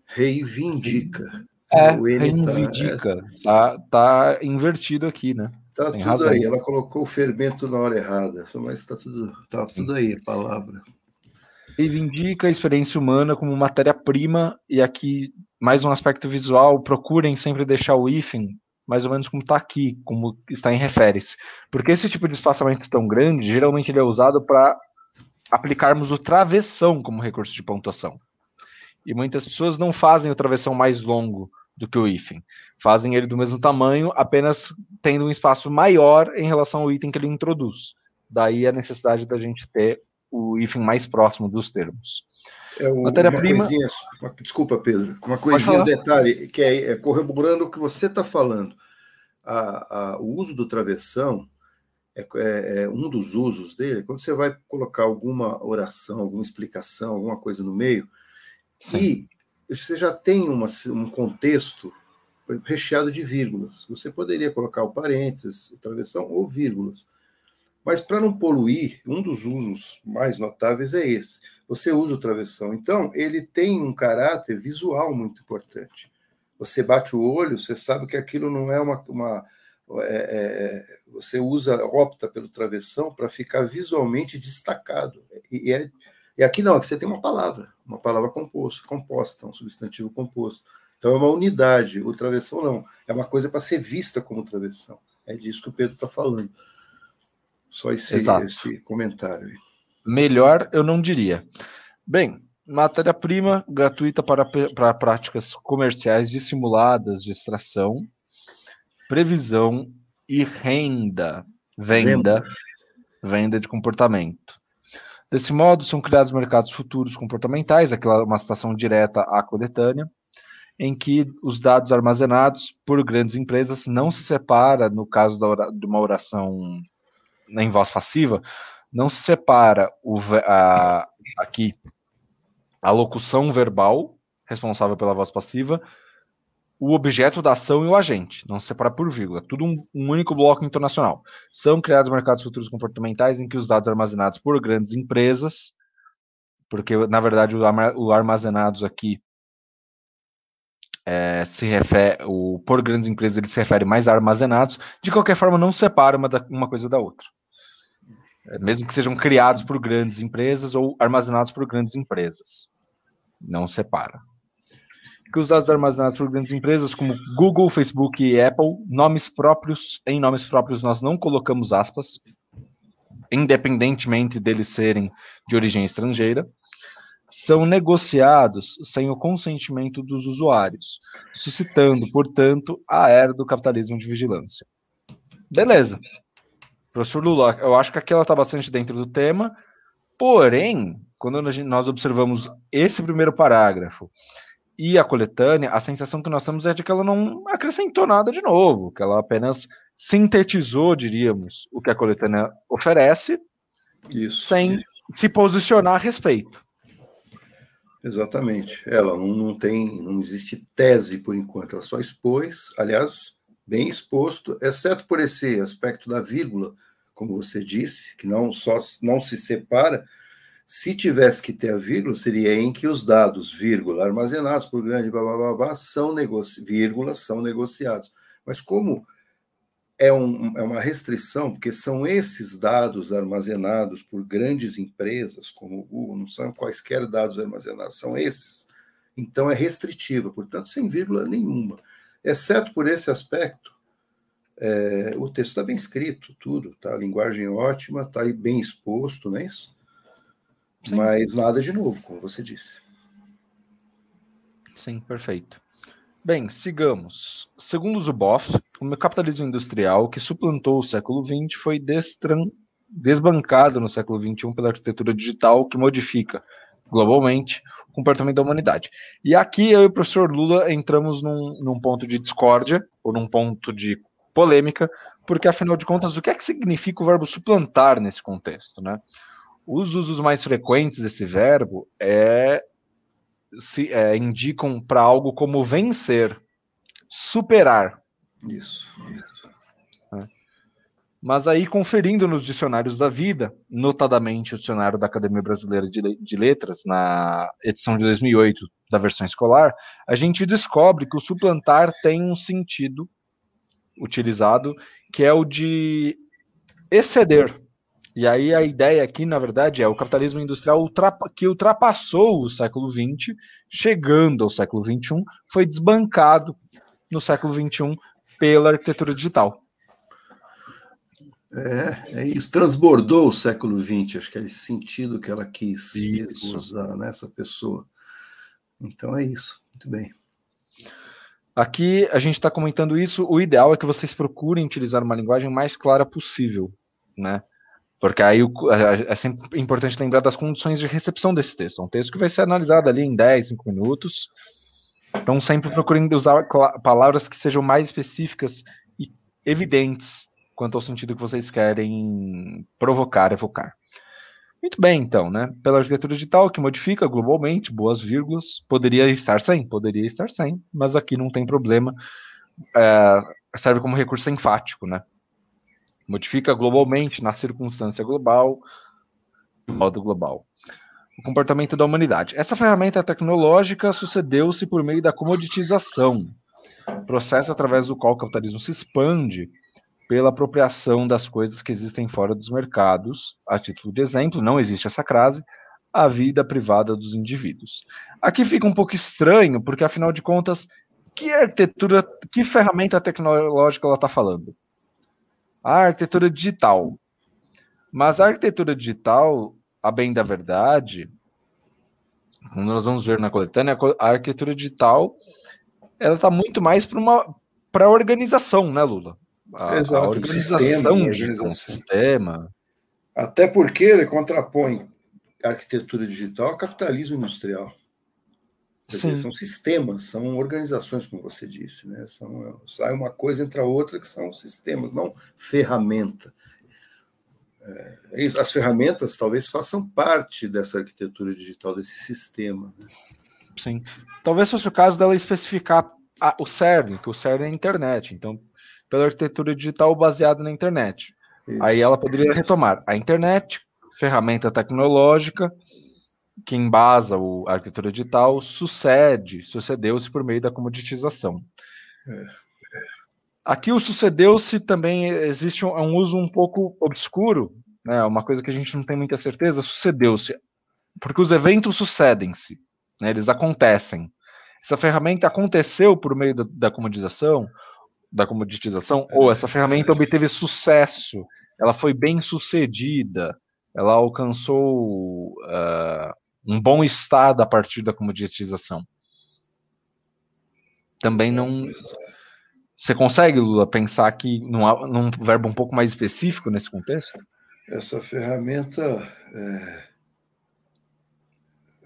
Reivindica. É, reivindica. Tá, tá, tá invertido aqui, né? Tá Tem tudo razão. aí. Ela colocou o fermento na hora errada, mas está tudo, tá tudo aí, a palavra. Reivindica a experiência humana como matéria-prima, e aqui, mais um aspecto visual, procurem sempre deixar o hífen mais ou menos como está aqui, como está em refere-se. Porque esse tipo de espaçamento tão grande, geralmente ele é usado para aplicarmos o travessão como recurso de pontuação. E muitas pessoas não fazem o travessão mais longo do que o hífen. Fazem ele do mesmo tamanho, apenas tendo um espaço maior em relação ao item que ele introduz. Daí a necessidade da gente ter o hífen mais próximo dos termos. É Matéria-prima. Desculpa, Pedro. Uma coisinha, um detalhe, que é, é, corroborando o que você está falando. A, a, o uso do travessão é, é, é, um dos usos dele. Quando você vai colocar alguma oração, alguma explicação, alguma coisa no meio, Sim. e você já tem uma, um contexto recheado de vírgulas. Você poderia colocar o parênteses, o travessão ou vírgulas. Mas para não poluir, um dos usos mais notáveis é esse. Você usa o travessão. Então, ele tem um caráter visual muito importante. Você bate o olho, você sabe que aquilo não é uma. uma é, é, você usa, opta pelo travessão para ficar visualmente destacado. E é E aqui não, aqui você tem uma palavra, uma palavra composta, composta, um substantivo composto. Então é uma unidade. O travessão não, é uma coisa para ser vista como travessão. É disso que o Pedro está falando. Só esse, esse comentário. Melhor eu não diria. Bem, matéria-prima gratuita para, para práticas comerciais dissimuladas de extração, previsão e renda, venda, venda, de comportamento. Desse modo, são criados mercados futuros comportamentais, aquela uma citação direta à coletânea, em que os dados armazenados por grandes empresas não se separa, no caso da, de uma oração em voz passiva, não se separa o, a, aqui a locução verbal, responsável pela voz passiva, o objeto da ação e o agente, não se separa por vírgula, tudo um, um, único bloco internacional. São criados mercados futuros comportamentais em que os dados armazenados por grandes empresas, porque na verdade o, armazenados aqui é, se refere, o por grandes empresas ele se refere mais a armazenados, de qualquer forma não separa uma, da, uma coisa da outra. É, mesmo que sejam criados por grandes empresas ou armazenados por grandes empresas. Não separa que os dados armazenados por grandes empresas como Google, Facebook e Apple, nomes próprios, em nomes próprios nós não colocamos aspas, independentemente deles serem de origem estrangeira, são negociados sem o consentimento dos usuários, suscitando, portanto, a era do capitalismo de vigilância. Beleza. Professor Lula, eu acho que aqui ela está bastante dentro do tema, porém, quando nós observamos esse primeiro parágrafo e a coletânea, a sensação que nós temos é de que ela não acrescentou nada de novo, que ela apenas sintetizou, diríamos, o que a coletânea oferece, isso, sem isso. se posicionar a respeito. Exatamente. Ela não, não tem, não existe tese por enquanto, ela só expôs, aliás, bem exposto, exceto por esse aspecto da vírgula, como você disse, que não só não se separa, se tivesse que ter a vírgula, seria em que os dados, vírgula, armazenados por grande blá, blá, blá, blá são, vírgula, são negociados. Mas como é, um, é uma restrição, porque são esses dados armazenados por grandes empresas, como o Google, não são quaisquer dados armazenados, são esses. Então é restritiva, portanto, sem vírgula nenhuma. Exceto por esse aspecto, é, o texto está bem escrito, tudo, tá? A linguagem ótima, está bem exposto, não é isso? Sim. Mas nada de novo, como você disse. Sim, perfeito. Bem, sigamos. Segundo Zuboff, o capitalismo industrial que suplantou o século XX foi destran... desbancado no século XXI pela arquitetura digital que modifica globalmente o comportamento da humanidade. E aqui eu e o professor Lula entramos num, num ponto de discórdia, ou num ponto de polêmica, porque afinal de contas, o que é que significa o verbo suplantar nesse contexto, né? Os usos mais frequentes desse verbo é, se, é, indicam para algo como vencer, superar. Isso. É. Mas aí, conferindo nos dicionários da vida, notadamente o dicionário da Academia Brasileira de, de Letras, na edição de 2008 da versão escolar, a gente descobre que o suplantar tem um sentido utilizado, que é o de exceder, e aí a ideia aqui, na verdade, é o capitalismo industrial ultrapa que ultrapassou o século XX, chegando ao século XXI, foi desbancado no século XXI pela arquitetura digital. É, é isso. Transbordou o século XX, acho que é esse sentido que ela quis isso. usar nessa pessoa. Então é isso. Muito bem. Aqui a gente está comentando isso. O ideal é que vocês procurem utilizar uma linguagem mais clara possível, né? Porque aí é sempre importante lembrar das condições de recepção desse texto. É um texto que vai ser analisado ali em 10, 5 minutos. Então, sempre procurem usar palavras que sejam mais específicas e evidentes quanto ao sentido que vocês querem provocar, evocar. Muito bem, então, né? Pela arquitetura digital, que modifica globalmente, boas vírgulas, poderia estar sem, poderia estar sem, mas aqui não tem problema. É, serve como recurso enfático, né? modifica globalmente, na circunstância global, modo global. O comportamento da humanidade. Essa ferramenta tecnológica sucedeu-se por meio da comoditização, processo através do qual o capitalismo se expande pela apropriação das coisas que existem fora dos mercados. A título de exemplo, não existe essa crase, a vida privada dos indivíduos. Aqui fica um pouco estranho, porque afinal de contas, que arquitetura, que ferramenta tecnológica ela está falando? A arquitetura digital. Mas a arquitetura digital, a bem da verdade, como nós vamos ver na coletânea, a arquitetura digital ela está muito mais para uma para organização, né, Lula? A, Exato, a organização de um sistema. Até porque ele contrapõe a arquitetura digital ao capitalismo industrial. Dizer, são sistemas, são organizações, como você disse, né? São, sai uma coisa entre a outra que são sistemas, não ferramenta. É, as ferramentas talvez façam parte dessa arquitetura digital, desse sistema. Né? Sim. Talvez fosse o caso dela especificar a, o CERN, que o CERN é a internet. Então, pela arquitetura digital baseada na internet. Isso. Aí ela poderia retomar a internet, ferramenta tecnológica, que embasa o, a arquitetura digital, sucede, sucedeu-se por meio da comoditização. É. Aqui o sucedeu-se também existe um, é um, uso um pouco obscuro, né, uma coisa que a gente não tem muita certeza, sucedeu-se, porque os eventos sucedem-se, né, eles acontecem. Essa ferramenta aconteceu por meio da, da comodização, da comoditização, ou essa ferramenta obteve sucesso, ela foi bem sucedida, ela alcançou uh, um bom estado a partir da comoditização. Também não. Você consegue, Lula, pensar aqui num, num verbo um pouco mais específico nesse contexto? Essa ferramenta, é,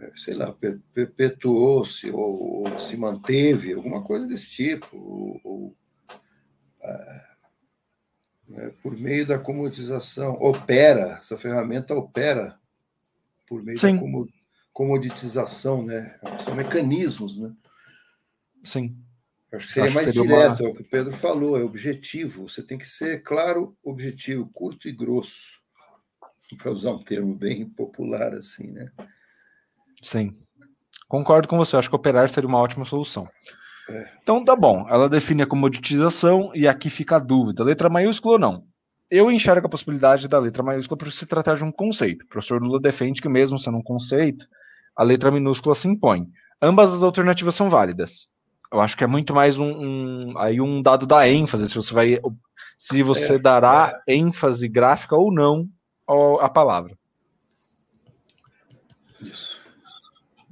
é sei lá, perpetuou-se ou, ou, se manteve, alguma coisa desse tipo, ou, ou é, por meio da comoditização, opera, essa ferramenta opera por meio Sim. da comoditização, né? São mecanismos, né? Sim. Acho que seria Acho mais seria direto, uma... é o que o Pedro falou, é objetivo. Você tem que ser claro, objetivo, curto e grosso, para usar um termo bem popular assim, né? Sim. Concordo com você, acho que operar seria uma ótima solução. É. Então tá bom, ela define a comoditização e aqui fica a dúvida, letra maiúscula ou não? Eu enxergo a possibilidade da letra maiúscula por se tratar de um conceito. O professor Lula defende que mesmo sendo um conceito, a letra minúscula se impõe. Ambas as alternativas são válidas eu acho que é muito mais um, um, aí um dado da ênfase, se você vai se você é, dará é. ênfase gráfica ou não à palavra.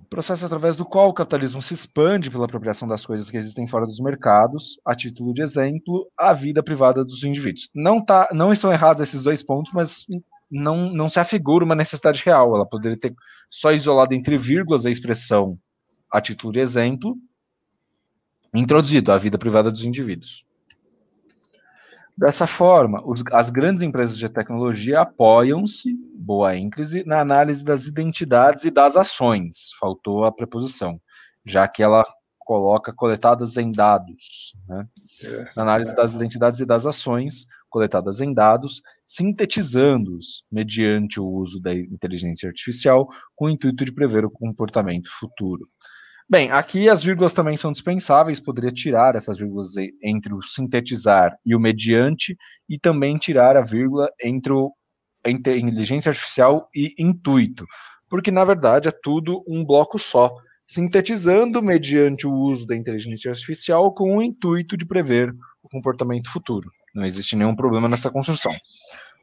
Processo através do qual o capitalismo se expande pela apropriação das coisas que existem fora dos mercados, a título de exemplo, a vida privada dos indivíduos. Não, tá, não estão errados esses dois pontos, mas não, não se afigura uma necessidade real. Ela poderia ter só isolado entre vírgulas a expressão a título de exemplo, introduzido à vida privada dos indivíduos. Dessa forma, os, as grandes empresas de tecnologia apoiam-se, boa ênclise, na análise das identidades e das ações, faltou a preposição, já que ela coloca coletadas em dados, né? Na análise das identidades e das ações coletadas em dados, sintetizando-os mediante o uso da inteligência artificial, com o intuito de prever o comportamento futuro. Bem, aqui as vírgulas também são dispensáveis, poderia tirar essas vírgulas entre o sintetizar e o mediante, e também tirar a vírgula entre, o, entre inteligência artificial e intuito, porque na verdade é tudo um bloco só, sintetizando mediante o uso da inteligência artificial com o intuito de prever o comportamento futuro. Não existe nenhum problema nessa construção.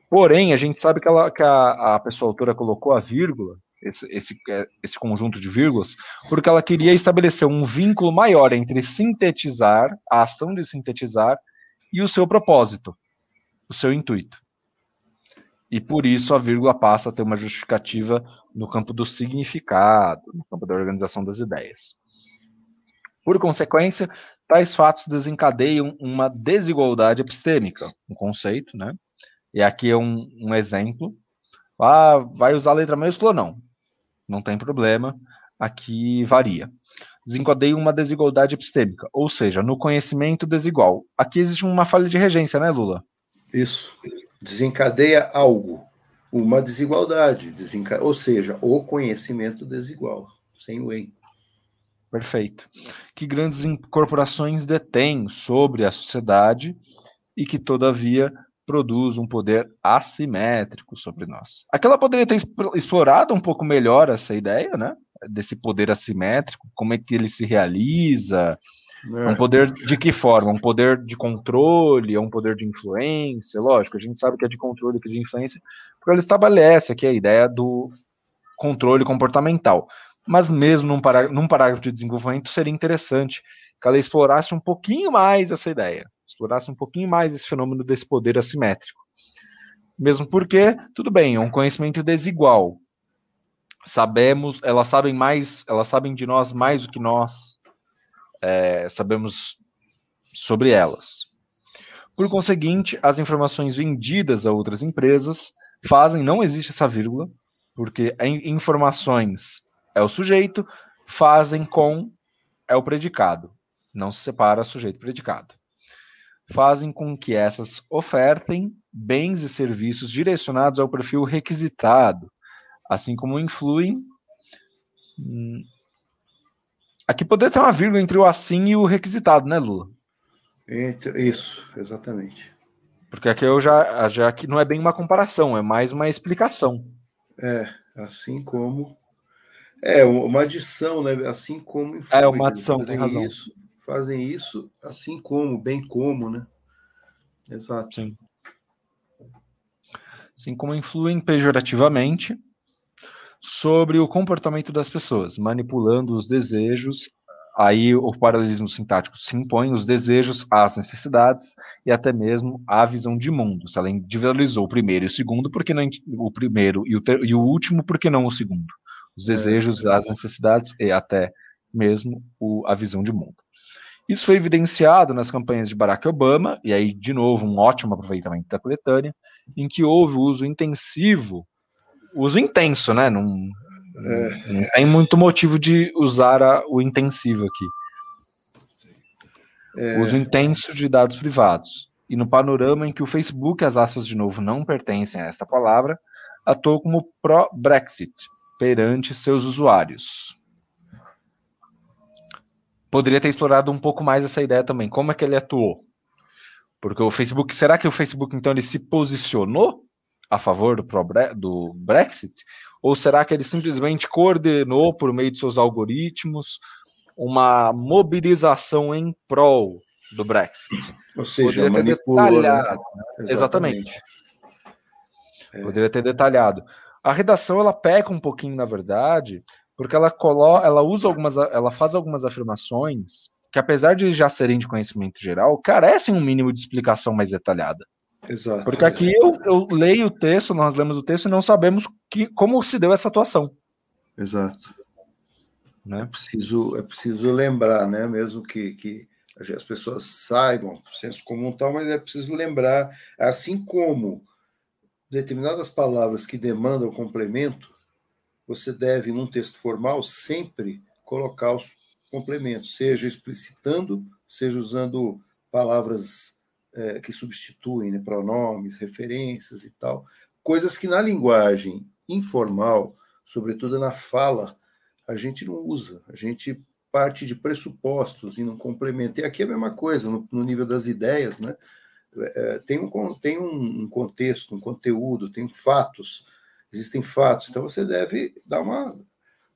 Porém, a gente sabe que, ela, que a, a pessoa autora colocou a vírgula esse, esse, é, esse conjunto de vírgulas, porque ela queria estabelecer um vínculo maior entre sintetizar, a ação de sintetizar, e o seu propósito, o seu intuito. E por isso a vírgula passa a ter uma justificativa no campo do significado, no campo da organização das ideias. Por consequência, tais fatos desencadeiam uma desigualdade epistêmica, um conceito, né? E aqui é um, um exemplo. Ah, vai usar a letra maiúscula? Não não tem problema, aqui varia. Desencadeia uma desigualdade epistêmica, ou seja, no conhecimento desigual. Aqui existe uma falha de regência, né, Lula? Isso. Desencadeia algo, uma desigualdade, desenca... ou seja, o conhecimento desigual, sem o em. Perfeito. Que grandes corporações detêm sobre a sociedade e que, todavia, produz um poder assimétrico sobre nós. Aqui ela poderia ter explorado um pouco melhor essa ideia, né? Desse poder assimétrico, como é que ele se realiza, é. um poder de que forma? Um poder de controle, é um poder de influência? Lógico, a gente sabe que é de controle, que é de influência, porque ela estabelece aqui a ideia do controle comportamental. Mas mesmo num, pará num parágrafo de desenvolvimento seria interessante que ela explorasse um pouquinho mais essa ideia, explorasse um pouquinho mais esse fenômeno desse poder assimétrico. Mesmo porque, tudo bem, é um conhecimento desigual. Sabemos, elas sabem mais, elas sabem de nós mais do que nós é, sabemos sobre elas. Por conseguinte, as informações vendidas a outras empresas fazem, não existe essa vírgula, porque informações é o sujeito, fazem com é o predicado. Não se separa sujeito predicado. Fazem com que essas ofertem bens e serviços direcionados ao perfil requisitado, assim como influem. Hum, aqui poderia ter uma vírgula entre o assim e o requisitado, né, Lula? Isso, exatamente. Porque aqui eu já, já que não é bem uma comparação, é mais uma explicação. É, assim como é uma adição, né? Assim como influi, é uma adição, tem razão. Isso, fazem isso, assim como, bem como, né? Exato. Sim. Assim como influem pejorativamente sobre o comportamento das pessoas, manipulando os desejos. Aí o paralelismo sintático se impõe os desejos às necessidades e até mesmo à visão de mundo. Se ela individualizou o primeiro e o segundo, por que não o primeiro e o, ter, e o último, por que não o segundo? os desejos, as necessidades e até mesmo o, a visão de mundo. Isso foi evidenciado nas campanhas de Barack Obama, e aí, de novo, um ótimo aproveitamento da coletânea, em que houve uso intensivo, uso intenso, né? Não, é. não tem muito motivo de usar a, o intensivo aqui. É. Uso intenso de dados privados. E no panorama em que o Facebook, as aspas de novo, não pertencem a esta palavra, atuou como pró-Brexit, perante seus usuários. Poderia ter explorado um pouco mais essa ideia também. Como é que ele atuou? Porque o Facebook, será que o Facebook então ele se posicionou a favor do, do Brexit? Ou será que ele simplesmente coordenou por meio de seus algoritmos uma mobilização em prol do Brexit? Ou seja, Poderia ter detalhado. Né? Exatamente. Exatamente. É. Poderia ter detalhado. A redação ela peca um pouquinho, na verdade, porque ela coloca, ela usa algumas, ela faz algumas afirmações que, apesar de já serem de conhecimento geral, carecem um mínimo de explicação mais detalhada. Exato. Porque aqui eu, eu leio o texto, nós lemos o texto e não sabemos que, como se deu essa atuação. Exato. Né? É, preciso, é preciso lembrar, né? Mesmo que, que as pessoas saibam, senso comum tal, mas é preciso lembrar, assim como determinadas palavras que demandam complemento, você deve, num texto formal, sempre colocar os complementos, seja explicitando, seja usando palavras é, que substituem né, pronomes, referências e tal. Coisas que na linguagem informal, sobretudo na fala, a gente não usa. A gente parte de pressupostos e não complementa. E aqui é a mesma coisa, no, no nível das ideias, né? é, tem, um, tem um contexto, um conteúdo, tem fatos, existem fatos, então você deve dar uma,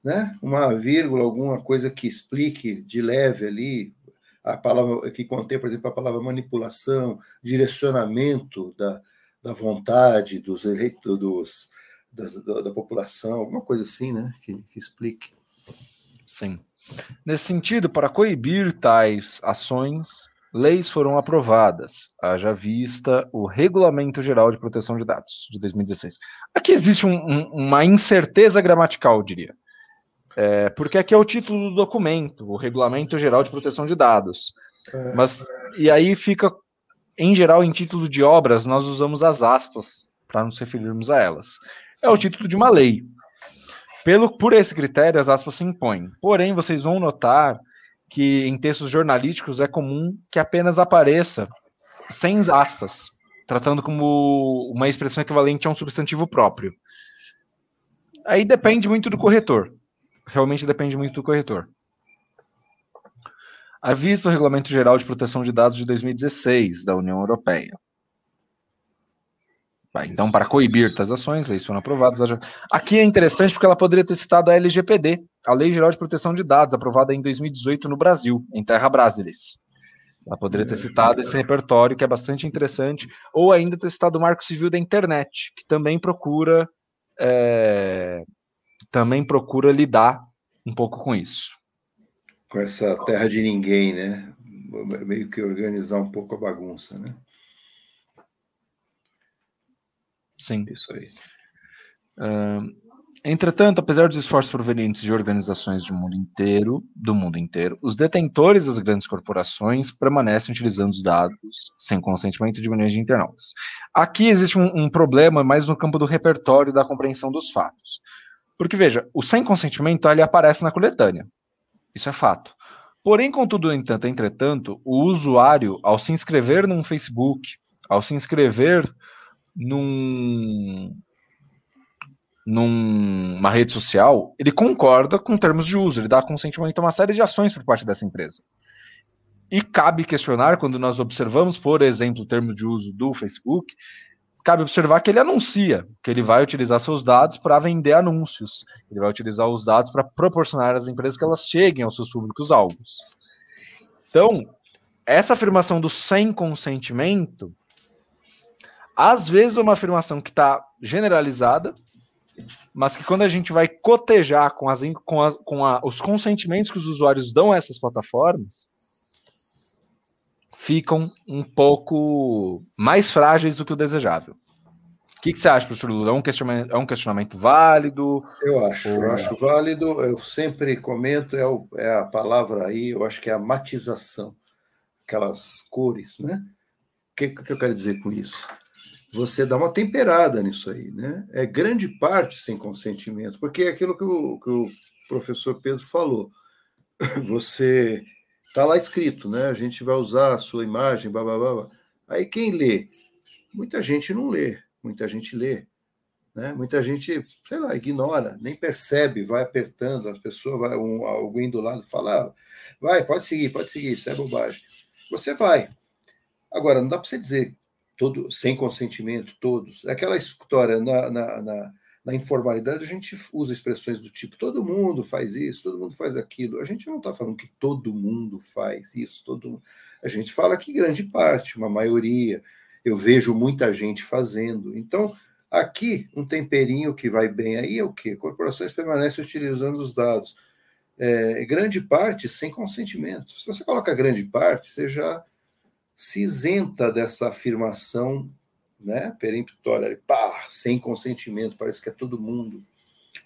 né, uma vírgula, alguma coisa que explique de leve ali, a palavra que contém, por exemplo, a palavra manipulação, direcionamento da, da vontade dos eleitos, dos, da, da, população, alguma coisa assim, né, que, que explique. Sim. Nesse sentido, para coibir tais ações, leis foram aprovadas, haja vista o Regulamento Geral de Proteção de Dados, de 2016. Aqui existe um, um, uma incerteza gramatical, eu diria. É, porque aqui é o título do documento, o Regulamento Geral de Proteção de Dados. É. Mas, e aí fica, em geral, em título de obras, nós usamos as aspas para nos referirmos a elas. É o título de uma lei. Pelo, por esse critério, as aspas se impõem. Porém, vocês vão notar que em textos jornalísticos é comum que apenas apareça sem aspas, tratando como uma expressão equivalente a um substantivo próprio. Aí depende muito do corretor. Realmente depende muito do corretor. Avisa o Regulamento Geral de Proteção de Dados de 2016 da União Europeia. Então, para coibir tais ações, leis foram aprovadas. Aqui é interessante porque ela poderia ter citado a LGPD, a Lei Geral de Proteção de Dados, aprovada em 2018 no Brasil, em Terra Brasilis. Ela poderia ter citado esse repertório, que é bastante interessante, ou ainda ter citado o Marco Civil da Internet, que também procura é, também procura lidar um pouco com isso. Com essa terra de ninguém, né? Meio que organizar um pouco a bagunça, né? Sim. Isso aí. Uh, entretanto, apesar dos esforços provenientes de organizações do mundo inteiro, do mundo inteiro, os detentores das grandes corporações permanecem utilizando os dados sem consentimento de milhões de internautas. Aqui existe um, um problema mais no campo do repertório da compreensão dos fatos. Porque, veja, o sem consentimento ele aparece na coletânea. Isso é fato. Porém, contudo, entanto, entretanto, o usuário, ao se inscrever num Facebook, ao se inscrever num, numa rede social, ele concorda com termos de uso, ele dá consentimento a uma série de ações por parte dessa empresa. E cabe questionar, quando nós observamos, por exemplo, o termo de uso do Facebook, cabe observar que ele anuncia que ele vai utilizar seus dados para vender anúncios, ele vai utilizar os dados para proporcionar às empresas que elas cheguem aos seus públicos-alvos. Então, essa afirmação do sem consentimento às vezes é uma afirmação que está generalizada, mas que quando a gente vai cotejar com, as, com, as, com a, os consentimentos que os usuários dão a essas plataformas, ficam um pouco mais frágeis do que o desejável. O que, que você acha, professor Lula? É um questionamento, é um questionamento válido? Eu acho, ou... eu acho válido. Eu sempre comento, é, o, é a palavra aí, eu acho que é a matização, aquelas cores, né? O que, que eu quero dizer com isso? Você dá uma temperada nisso aí, né? É grande parte sem consentimento, porque é aquilo que o, que o professor Pedro falou. (coughs) Você está lá escrito, né? A gente vai usar a sua imagem, blá, blá, blá. Aí quem lê? Muita gente não lê, muita gente lê. Né? Muita gente, sei lá, ignora, nem percebe, vai apertando, as pessoas, vai, um, alguém do lado fala, ah, vai, pode seguir, pode seguir, isso é bobagem. Você vai. Agora, não dá para você dizer todo, sem consentimento, todos. Aquela história na, na, na, na, informalidade, a gente usa expressões do tipo todo mundo faz isso, todo mundo faz aquilo. A gente não está falando que todo mundo faz isso, todo a gente fala que grande parte, uma maioria. Eu vejo muita gente fazendo. Então, aqui, um temperinho que vai bem aí é o quê? Corporações permanecem utilizando os dados. É, grande parte sem consentimento. Se você coloca grande parte, você já se isenta dessa afirmação né, peremptória, pá, sem consentimento, parece que é todo mundo.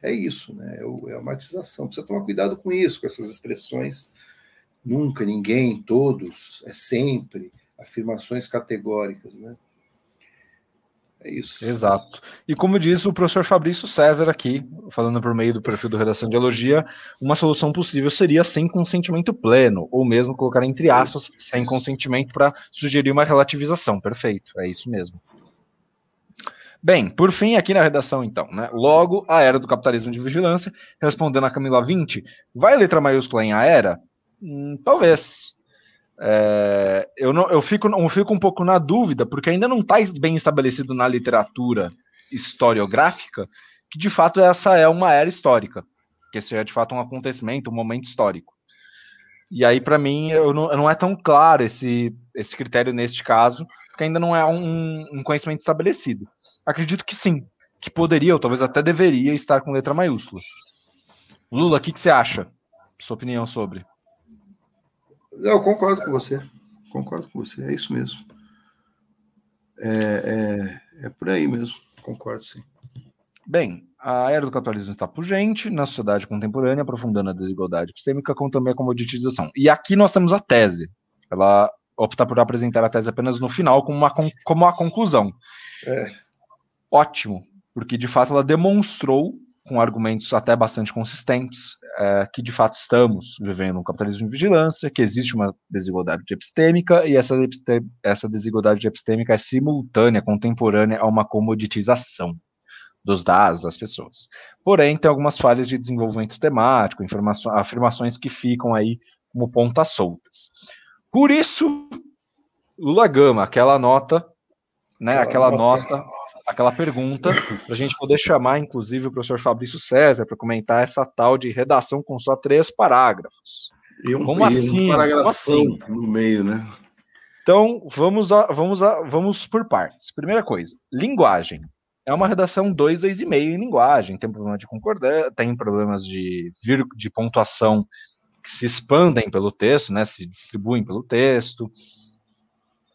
É isso, né? É, é a matização. Precisa tomar cuidado com isso, com essas expressões. Nunca, ninguém, todos, é sempre, afirmações categóricas, né? É isso. Exato. E como disse o professor Fabrício César aqui, falando por meio do perfil do Redação de Elogia, uma solução possível seria sem consentimento pleno, ou mesmo colocar entre aspas, sem consentimento para sugerir uma relativização. Perfeito, é isso mesmo. Bem, por fim, aqui na redação, então, né? Logo, a era do capitalismo de vigilância, respondendo a Camila 20, vai letra maiúscula em a era? Hum, talvez. É, eu, não, eu, fico, eu fico um pouco na dúvida, porque ainda não está bem estabelecido na literatura historiográfica que de fato essa é uma era histórica, que esse é de fato um acontecimento, um momento histórico. E aí, para mim, eu não, não, é tão claro esse, esse critério neste caso, porque ainda não é um, um conhecimento estabelecido. Acredito que sim, que poderia, ou talvez até deveria, estar com letra maiúscula. Lula, o que, que você acha? Sua opinião sobre? Eu concordo com você. Concordo com você, é isso mesmo. É, é, é por aí mesmo, concordo sim. Bem, a era do capitalismo está pungente na sociedade contemporânea, aprofundando a desigualdade epistêmica, como também a comoditização. E aqui nós temos a tese. Ela opta por apresentar a tese apenas no final como uma, como uma conclusão. É. Ótimo, porque de fato ela demonstrou com argumentos até bastante consistentes, é, que de fato estamos vivendo um capitalismo de vigilância, que existe uma desigualdade epistêmica, e essa, essa desigualdade epistêmica é simultânea, contemporânea a uma comoditização dos dados das pessoas. Porém, tem algumas falhas de desenvolvimento temático, afirmações que ficam aí como pontas soltas. Por isso, Lula Gama, aquela nota, né, aquela, aquela nota, nota aquela pergunta para a gente poder chamar, inclusive, o professor Fabrício César para comentar essa tal de redação com só três parágrafos. Um, Como assim? Um assim? no meio, né? Então, vamos, a, vamos, a, vamos por partes. Primeira coisa, linguagem. É uma redação 2, 2,5 em linguagem. Tem problema de concordância, tem problemas de, de pontuação que se expandem pelo texto, né, se distribuem pelo texto.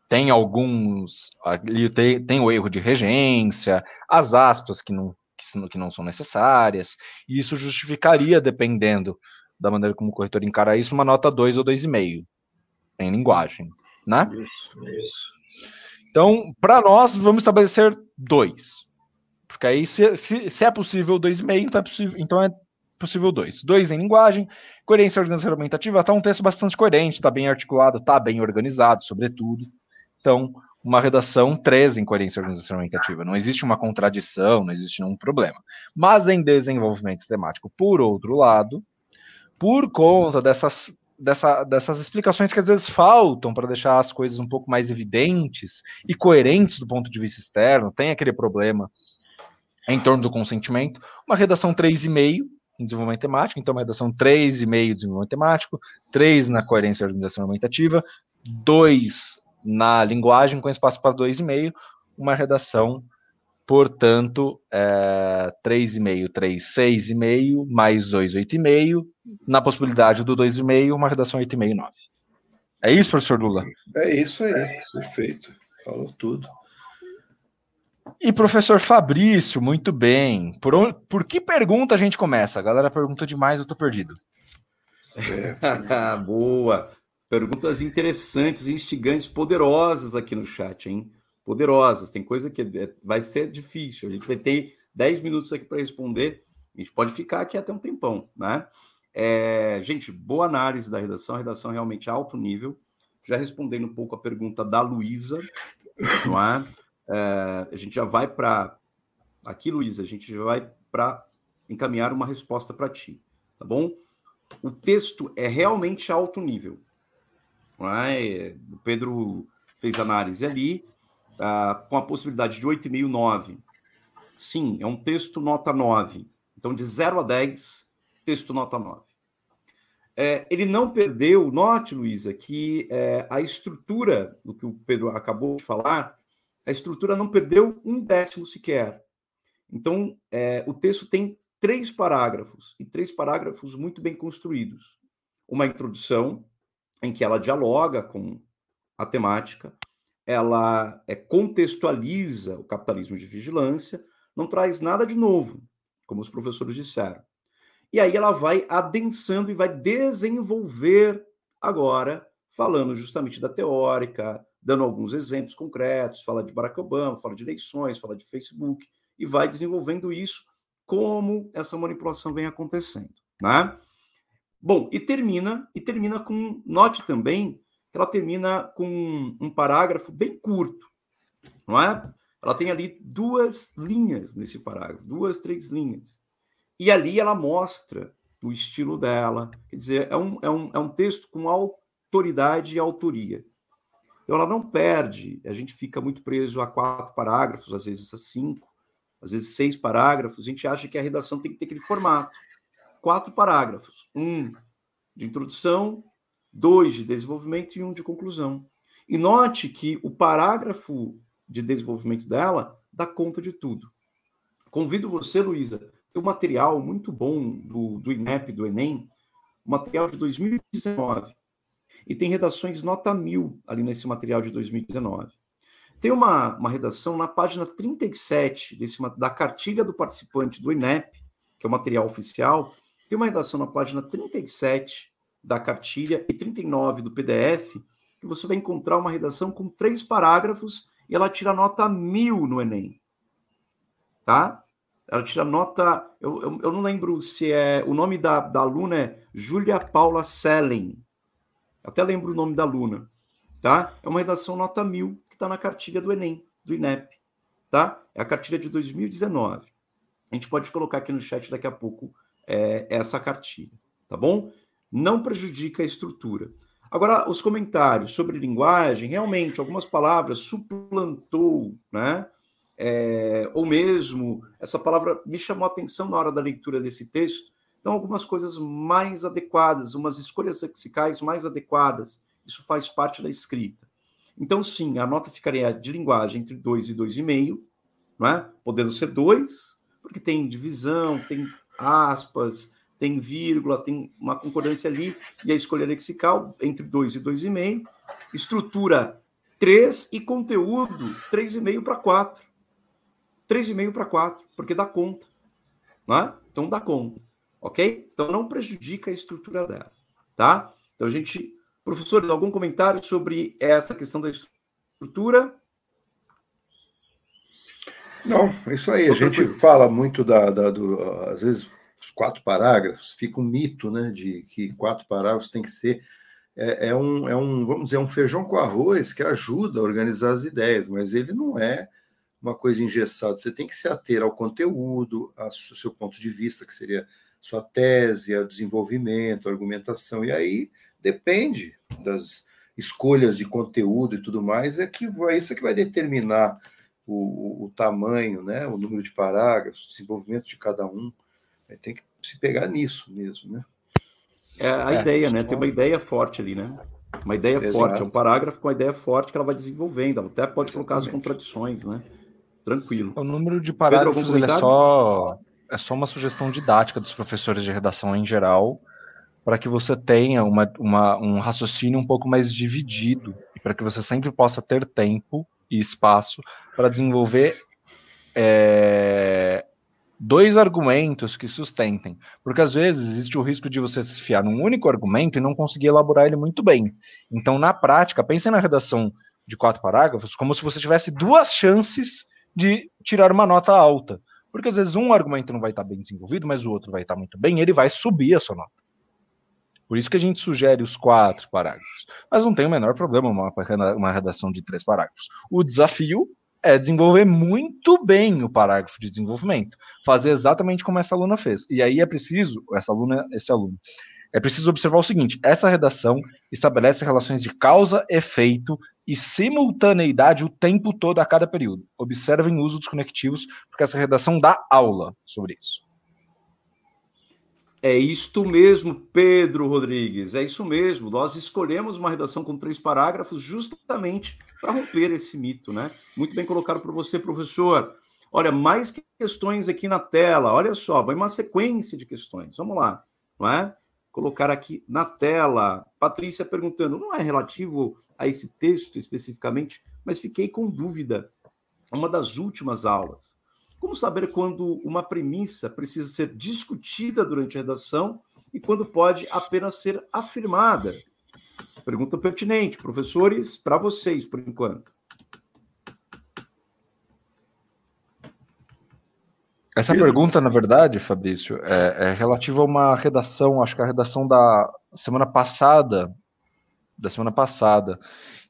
Tem alguns. Ali tem, tem o erro de regência, as aspas que não, que, que não são necessárias. E isso justificaria, dependendo da maneira como o corretor encara isso, uma nota 2 ou 2,5 em linguagem. Né? Isso, isso. Então, para nós, vamos estabelecer 2. Porque aí, se, se, se é possível 2,5, então é possível, então é possível 2. 2 em linguagem, coerência organizacional tá um texto bastante coerente, tá bem articulado, tá bem organizado, sobretudo. Então, uma redação 3 em coerência organizacional aumentativa. Não existe uma contradição, não existe nenhum problema. Mas em desenvolvimento temático, por outro lado, por conta dessas dessa, dessas explicações que às vezes faltam para deixar as coisas um pouco mais evidentes e coerentes do ponto de vista externo, tem aquele problema em torno do consentimento, uma redação 3,5 em desenvolvimento temático, então uma redação 3,5 em desenvolvimento temático, 3 na coerência organização argumentativa, 2 na linguagem com espaço para 2,5, uma redação, portanto, é, 3,5, 3, 6,5, mais 2, 8,5, na possibilidade do 2,5, uma redação 8,5, 9. É isso, professor Lula? É isso aí, perfeito. Falou tudo. E professor Fabrício, muito bem. Por, onde, por que pergunta a gente começa? A galera perguntou demais, eu tô perdido. É. (laughs) Boa. Perguntas interessantes, instigantes, poderosas aqui no chat, hein? Poderosas. Tem coisa que é, vai ser difícil. A gente vai ter 10 minutos aqui para responder. A gente pode ficar aqui até um tempão, né? É, gente, boa análise da redação. A redação realmente é alto nível. Já respondendo um pouco a pergunta da Luísa, não é? É, a gente já vai para. Aqui, Luiz, a gente já vai para encaminhar uma resposta para ti, tá bom? O texto é realmente alto nível. Não é? O Pedro fez análise ali, uh, com a possibilidade de 8,5, 9. Sim, é um texto nota 9. Então, de 0 a 10, texto nota 9. É, ele não perdeu, note, Luísa, que é, a estrutura do que o Pedro acabou de falar a estrutura não perdeu um décimo sequer. Então, é, o texto tem três parágrafos, e três parágrafos muito bem construídos. Uma introdução, em que ela dialoga com a temática, ela é, contextualiza o capitalismo de vigilância, não traz nada de novo, como os professores disseram. E aí ela vai adensando e vai desenvolver agora, falando justamente da teórica, dando alguns exemplos concretos, fala de Barack Obama, fala de eleições, fala de Facebook, e vai desenvolvendo isso, como essa manipulação vem acontecendo. Né? Bom, e termina, e termina com. Note também que ela termina com um parágrafo bem curto, não é? Ela tem ali duas linhas nesse parágrafo, duas, três linhas. E ali ela mostra o estilo dela. Quer dizer, é um, é um, é um texto com autoridade e autoria. Então, ela não perde. A gente fica muito preso a quatro parágrafos, às vezes a cinco, às vezes seis parágrafos. A gente acha que a redação tem que ter aquele formato. Quatro parágrafos. Um de introdução, dois de desenvolvimento e um de conclusão. E note que o parágrafo de desenvolvimento dela dá conta de tudo. Convido você, Luísa, tem um material muito bom do, do INEP, do Enem, um material de 2019, e tem redações nota mil ali nesse material de 2019. Tem uma, uma redação na página 37 desse, da cartilha do participante do INEP, que é o material oficial, tem uma redação na página 37 da cartilha e 39 do PDF, que você vai encontrar uma redação com três parágrafos e ela tira nota mil no Enem. Tá? Ela tira nota. Eu, eu, eu não lembro se é. O nome da, da aluna é Júlia Paula Sellen. Até lembro o nome da aluna, tá? É uma redação nota mil que está na cartilha do Enem, do INEP, tá? É a cartilha de 2019. A gente pode colocar aqui no chat daqui a pouco é, essa cartilha, tá bom? Não prejudica a estrutura. Agora, os comentários sobre linguagem, realmente, algumas palavras suplantou, né? é, ou mesmo, essa palavra me chamou a atenção na hora da leitura desse texto, então algumas coisas mais adequadas, umas escolhas lexicais mais adequadas, isso faz parte da escrita. Então, sim, a nota ficaria de linguagem entre 2 e 2,5, não é? podendo ser 2, porque tem divisão, tem aspas, tem vírgula, tem uma concordância ali, e a escolha lexical entre 2 e 2,5, estrutura 3 e conteúdo 3,5 para 4. 3,5 para 4, porque dá conta. Né? Então dá conta. Ok? Então não prejudica a estrutura dela. Tá? Então a gente. Professores, algum comentário sobre essa questão da estrutura? Não, isso aí. A gente fala muito da, da do, às vezes os quatro parágrafos, fica um mito, né, de que quatro parágrafos tem que ser é, é, um, é um, vamos dizer, um feijão com arroz que ajuda a organizar as ideias, mas ele não é uma coisa engessada. Você tem que se ater ao conteúdo, ao seu ponto de vista, que seria sua tese, ao desenvolvimento, a argumentação, e aí depende das escolhas de conteúdo e tudo mais, é que vai, isso é que vai determinar o, o, tamanho, né, o número de parágrafos, o desenvolvimento de cada um. Tem que se pegar nisso mesmo, né? É a é, ideia, né? Tem uma ideia forte ali, né? Uma ideia Exato. forte, é um parágrafo com uma ideia forte que ela vai desenvolvendo. Ela até pode colocar as contradições, né? Tranquilo. O número de parágrafos é só é só uma sugestão didática dos professores de redação em geral, para que você tenha uma, uma, um raciocínio um pouco mais dividido e para que você sempre possa ter tempo e espaço para desenvolver é, dois argumentos que sustentem, porque às vezes existe o risco de você se fiar num único argumento e não conseguir elaborar ele muito bem. Então, na prática, pense na redação de quatro parágrafos como se você tivesse duas chances de tirar uma nota alta, porque às vezes um argumento não vai estar bem desenvolvido, mas o outro vai estar muito bem, e ele vai subir a sua nota. Por isso que a gente sugere os quatro parágrafos. Mas não tem o menor problema uma, uma redação de três parágrafos. O desafio é desenvolver muito bem o parágrafo de desenvolvimento, fazer exatamente como essa aluna fez. E aí é preciso, essa aluna, esse aluno, é preciso observar o seguinte: essa redação estabelece relações de causa, efeito e simultaneidade o tempo todo a cada período. Observem o uso dos conectivos, porque essa redação dá aula sobre isso. É isto mesmo, Pedro Rodrigues, é isso mesmo. Nós escolhemos uma redação com três parágrafos justamente para romper esse mito, né? Muito bem colocado por você, professor. Olha, mais questões aqui na tela. Olha só, vai uma sequência de questões. Vamos lá, não é? Colocar aqui na tela. Patrícia perguntando, não é relativo a esse texto especificamente, mas fiquei com dúvida. Uma das últimas aulas. Como saber quando uma premissa precisa ser discutida durante a redação e quando pode apenas ser afirmada? Pergunta pertinente, professores, para vocês, por enquanto. Essa pergunta, na verdade, Fabrício, é, é, relativa a uma redação, acho que a redação da semana passada, da semana passada,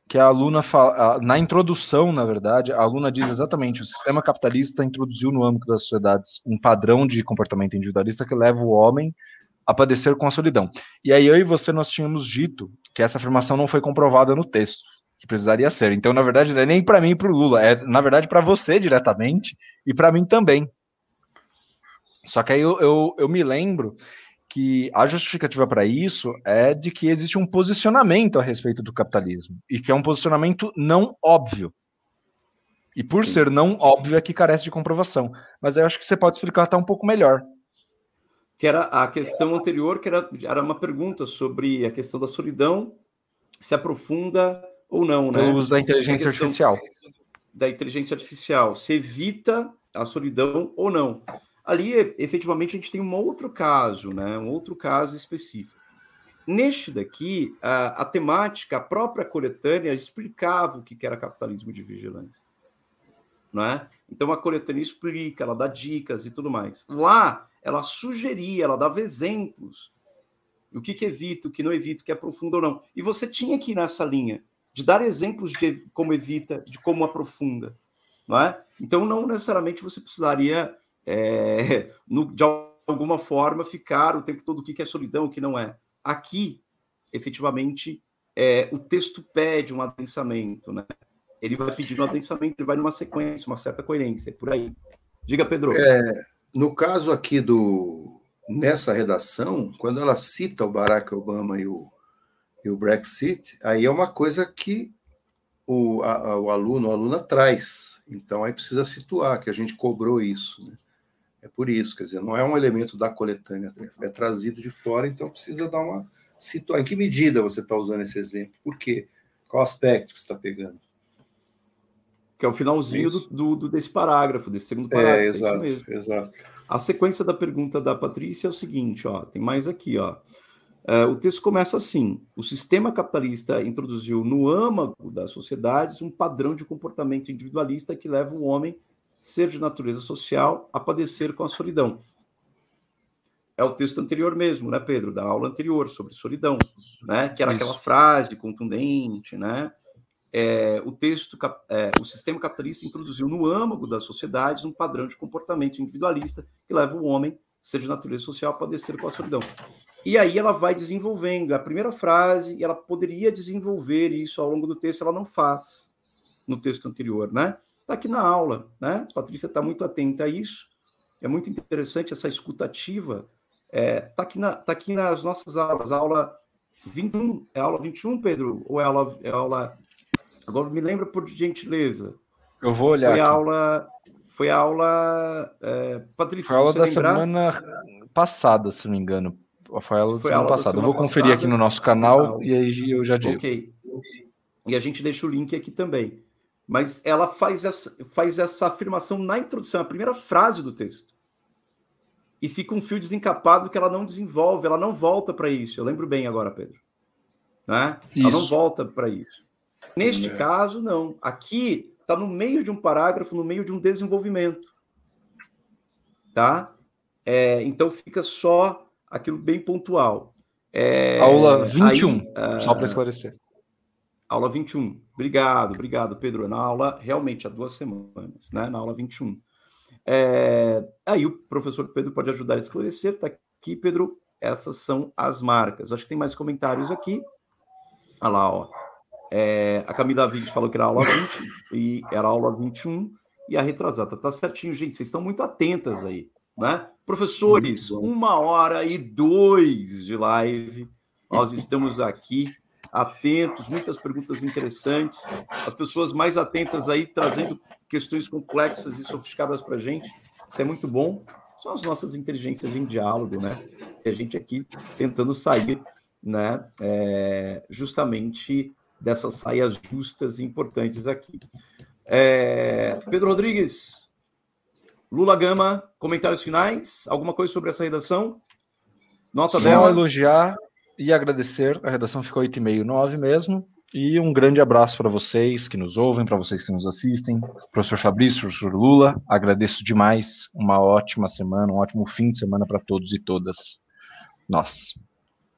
que a aluna fala, na introdução, na verdade, a aluna diz exatamente: o sistema capitalista introduziu no âmbito das sociedades um padrão de comportamento individualista que leva o homem a padecer com a solidão. E aí eu e você nós tínhamos dito que essa afirmação não foi comprovada no texto, que precisaria ser. Então, na verdade, não é nem para mim e para o Lula, é na verdade para você diretamente e para mim também. Só que aí eu, eu, eu me lembro que a justificativa para isso é de que existe um posicionamento a respeito do capitalismo e que é um posicionamento não óbvio. E por Sim. ser não óbvio é que carece de comprovação. Mas eu acho que você pode explicar até um pouco melhor que era a questão anterior, que era, era uma pergunta sobre a questão da solidão, se aprofunda ou não, né? Pelo uso da inteligência artificial. Da inteligência artificial, se evita a solidão ou não. Ali, efetivamente, a gente tem um outro caso, né? Um outro caso específico. Neste daqui, a, a temática, a própria coletânea explicava o que era capitalismo de vigilância. Não é? Então, a coletânea explica, ela dá dicas e tudo mais. Lá, ela sugeria, ela dava exemplos. O que, que evita, o que não evita, o que aprofunda ou não. E você tinha que ir nessa linha de dar exemplos de como evita, de como aprofunda. Não é? Então, não necessariamente você precisaria, é, (laughs) no, de alguma forma, ficar o tempo todo o que é solidão, o que não é. Aqui, efetivamente, é, o texto pede um adensamento, né? ele vai pedindo adensamento, ele vai numa sequência, uma certa coerência, por aí. Diga, Pedro. É, no caso aqui do nessa redação, quando ela cita o Barack Obama e o, e o Brexit, aí é uma coisa que o, a, o aluno, a aluna traz. Então aí precisa situar que a gente cobrou isso. Né? É por isso, quer dizer, não é um elemento da coletânea, é trazido de fora, então precisa dar uma situar. Em que medida você está usando esse exemplo? Por quê? Qual aspecto que você está pegando? Que é o finalzinho do, do, do, desse parágrafo, desse segundo parágrafo. É, exato, é isso mesmo. exato. A sequência da pergunta da Patrícia é o seguinte, ó, tem mais aqui, ó. Uh, o texto começa assim: o sistema capitalista introduziu no âmago das sociedades um padrão de comportamento individualista que leva o homem, ser de natureza social, a padecer com a solidão. É o texto anterior mesmo, né, Pedro, da aula anterior sobre solidão, né? Que era Isso. aquela frase contundente, né? é, o texto, é, o sistema capitalista introduziu no âmago das sociedades um padrão de comportamento individualista que leva o homem, ser de natureza social, a padecer com a solidão. E aí ela vai desenvolvendo a primeira frase, e ela poderia desenvolver isso ao longo do texto, ela não faz no texto anterior, né? Está aqui na aula, né? A Patrícia está muito atenta a isso. É muito interessante essa escutativa. Está é, tá aqui, na, tá aqui nas nossas aulas. A aula 21, é aula 21, Pedro? Ou é aula, é aula Agora me lembra por gentileza. Eu vou olhar. Foi a aula. Foi a aula. É, Patrícia, foi a aula da lembrar? semana passada, se não me engano. Foi a aula da semana aula passada. Da semana eu vou conferir aqui no nosso canal e aí eu já digo. Ok. E a gente deixa o link aqui também. Mas ela faz essa, faz essa afirmação na introdução, a primeira frase do texto. E fica um fio desencapado que ela não desenvolve, ela não volta para isso. Eu lembro bem agora, Pedro. Né? Ela não volta para isso. Neste é. caso, não. Aqui está no meio de um parágrafo, no meio de um desenvolvimento. Tá? É, então fica só aquilo bem pontual. É, aula 21, aí, uh, só para esclarecer. Aula 21. Obrigado, obrigado, Pedro. Na aula, realmente, há duas semanas, né? Na aula 21. É, aí o professor Pedro pode ajudar a esclarecer. Está aqui, Pedro. Essas são as marcas. Acho que tem mais comentários aqui. Olha lá, ó. É, a Camila Vinte falou que era aula 20 e era aula 21 e a retrasada. Tá certinho, gente. Vocês estão muito atentas aí, né? Professores, uma hora e dois de live. Nós estamos aqui atentos, muitas perguntas interessantes. As pessoas mais atentas aí trazendo questões complexas e sofisticadas para a gente. Isso é muito bom. São as nossas inteligências em diálogo, né? E a gente aqui tentando sair, né? É, justamente dessas saias justas e importantes aqui. É, Pedro Rodrigues, Lula Gama, comentários finais? Alguma coisa sobre essa redação? Nota Só dela? elogiar e agradecer. A redação ficou 8,5, 9 mesmo. E um grande abraço para vocês que nos ouvem, para vocês que nos assistem. Professor Fabrício, professor Lula, agradeço demais. Uma ótima semana, um ótimo fim de semana para todos e todas nós.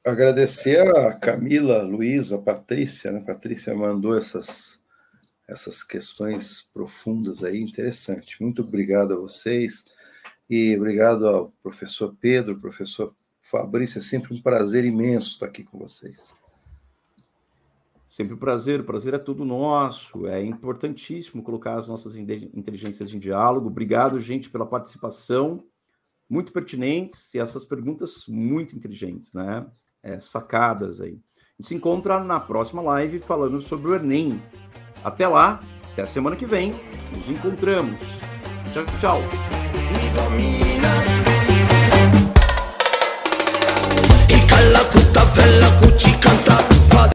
Agradecer a Camila, Luísa, Patrícia, né? Patrícia mandou essas, essas questões profundas aí, interessante. Muito obrigado a vocês e obrigado ao professor Pedro, professor Fabrício, é sempre um prazer imenso estar aqui com vocês. Sempre um prazer, o prazer é tudo nosso. É importantíssimo colocar as nossas inteligências em diálogo. Obrigado, gente, pela participação, muito pertinentes e essas perguntas muito inteligentes, né? é, sacadas aí. A gente se encontra na próxima live falando sobre o Enem. Até lá, até a semana que vem, nos encontramos. Tchau, tchau. fella, cutta fella, cucina.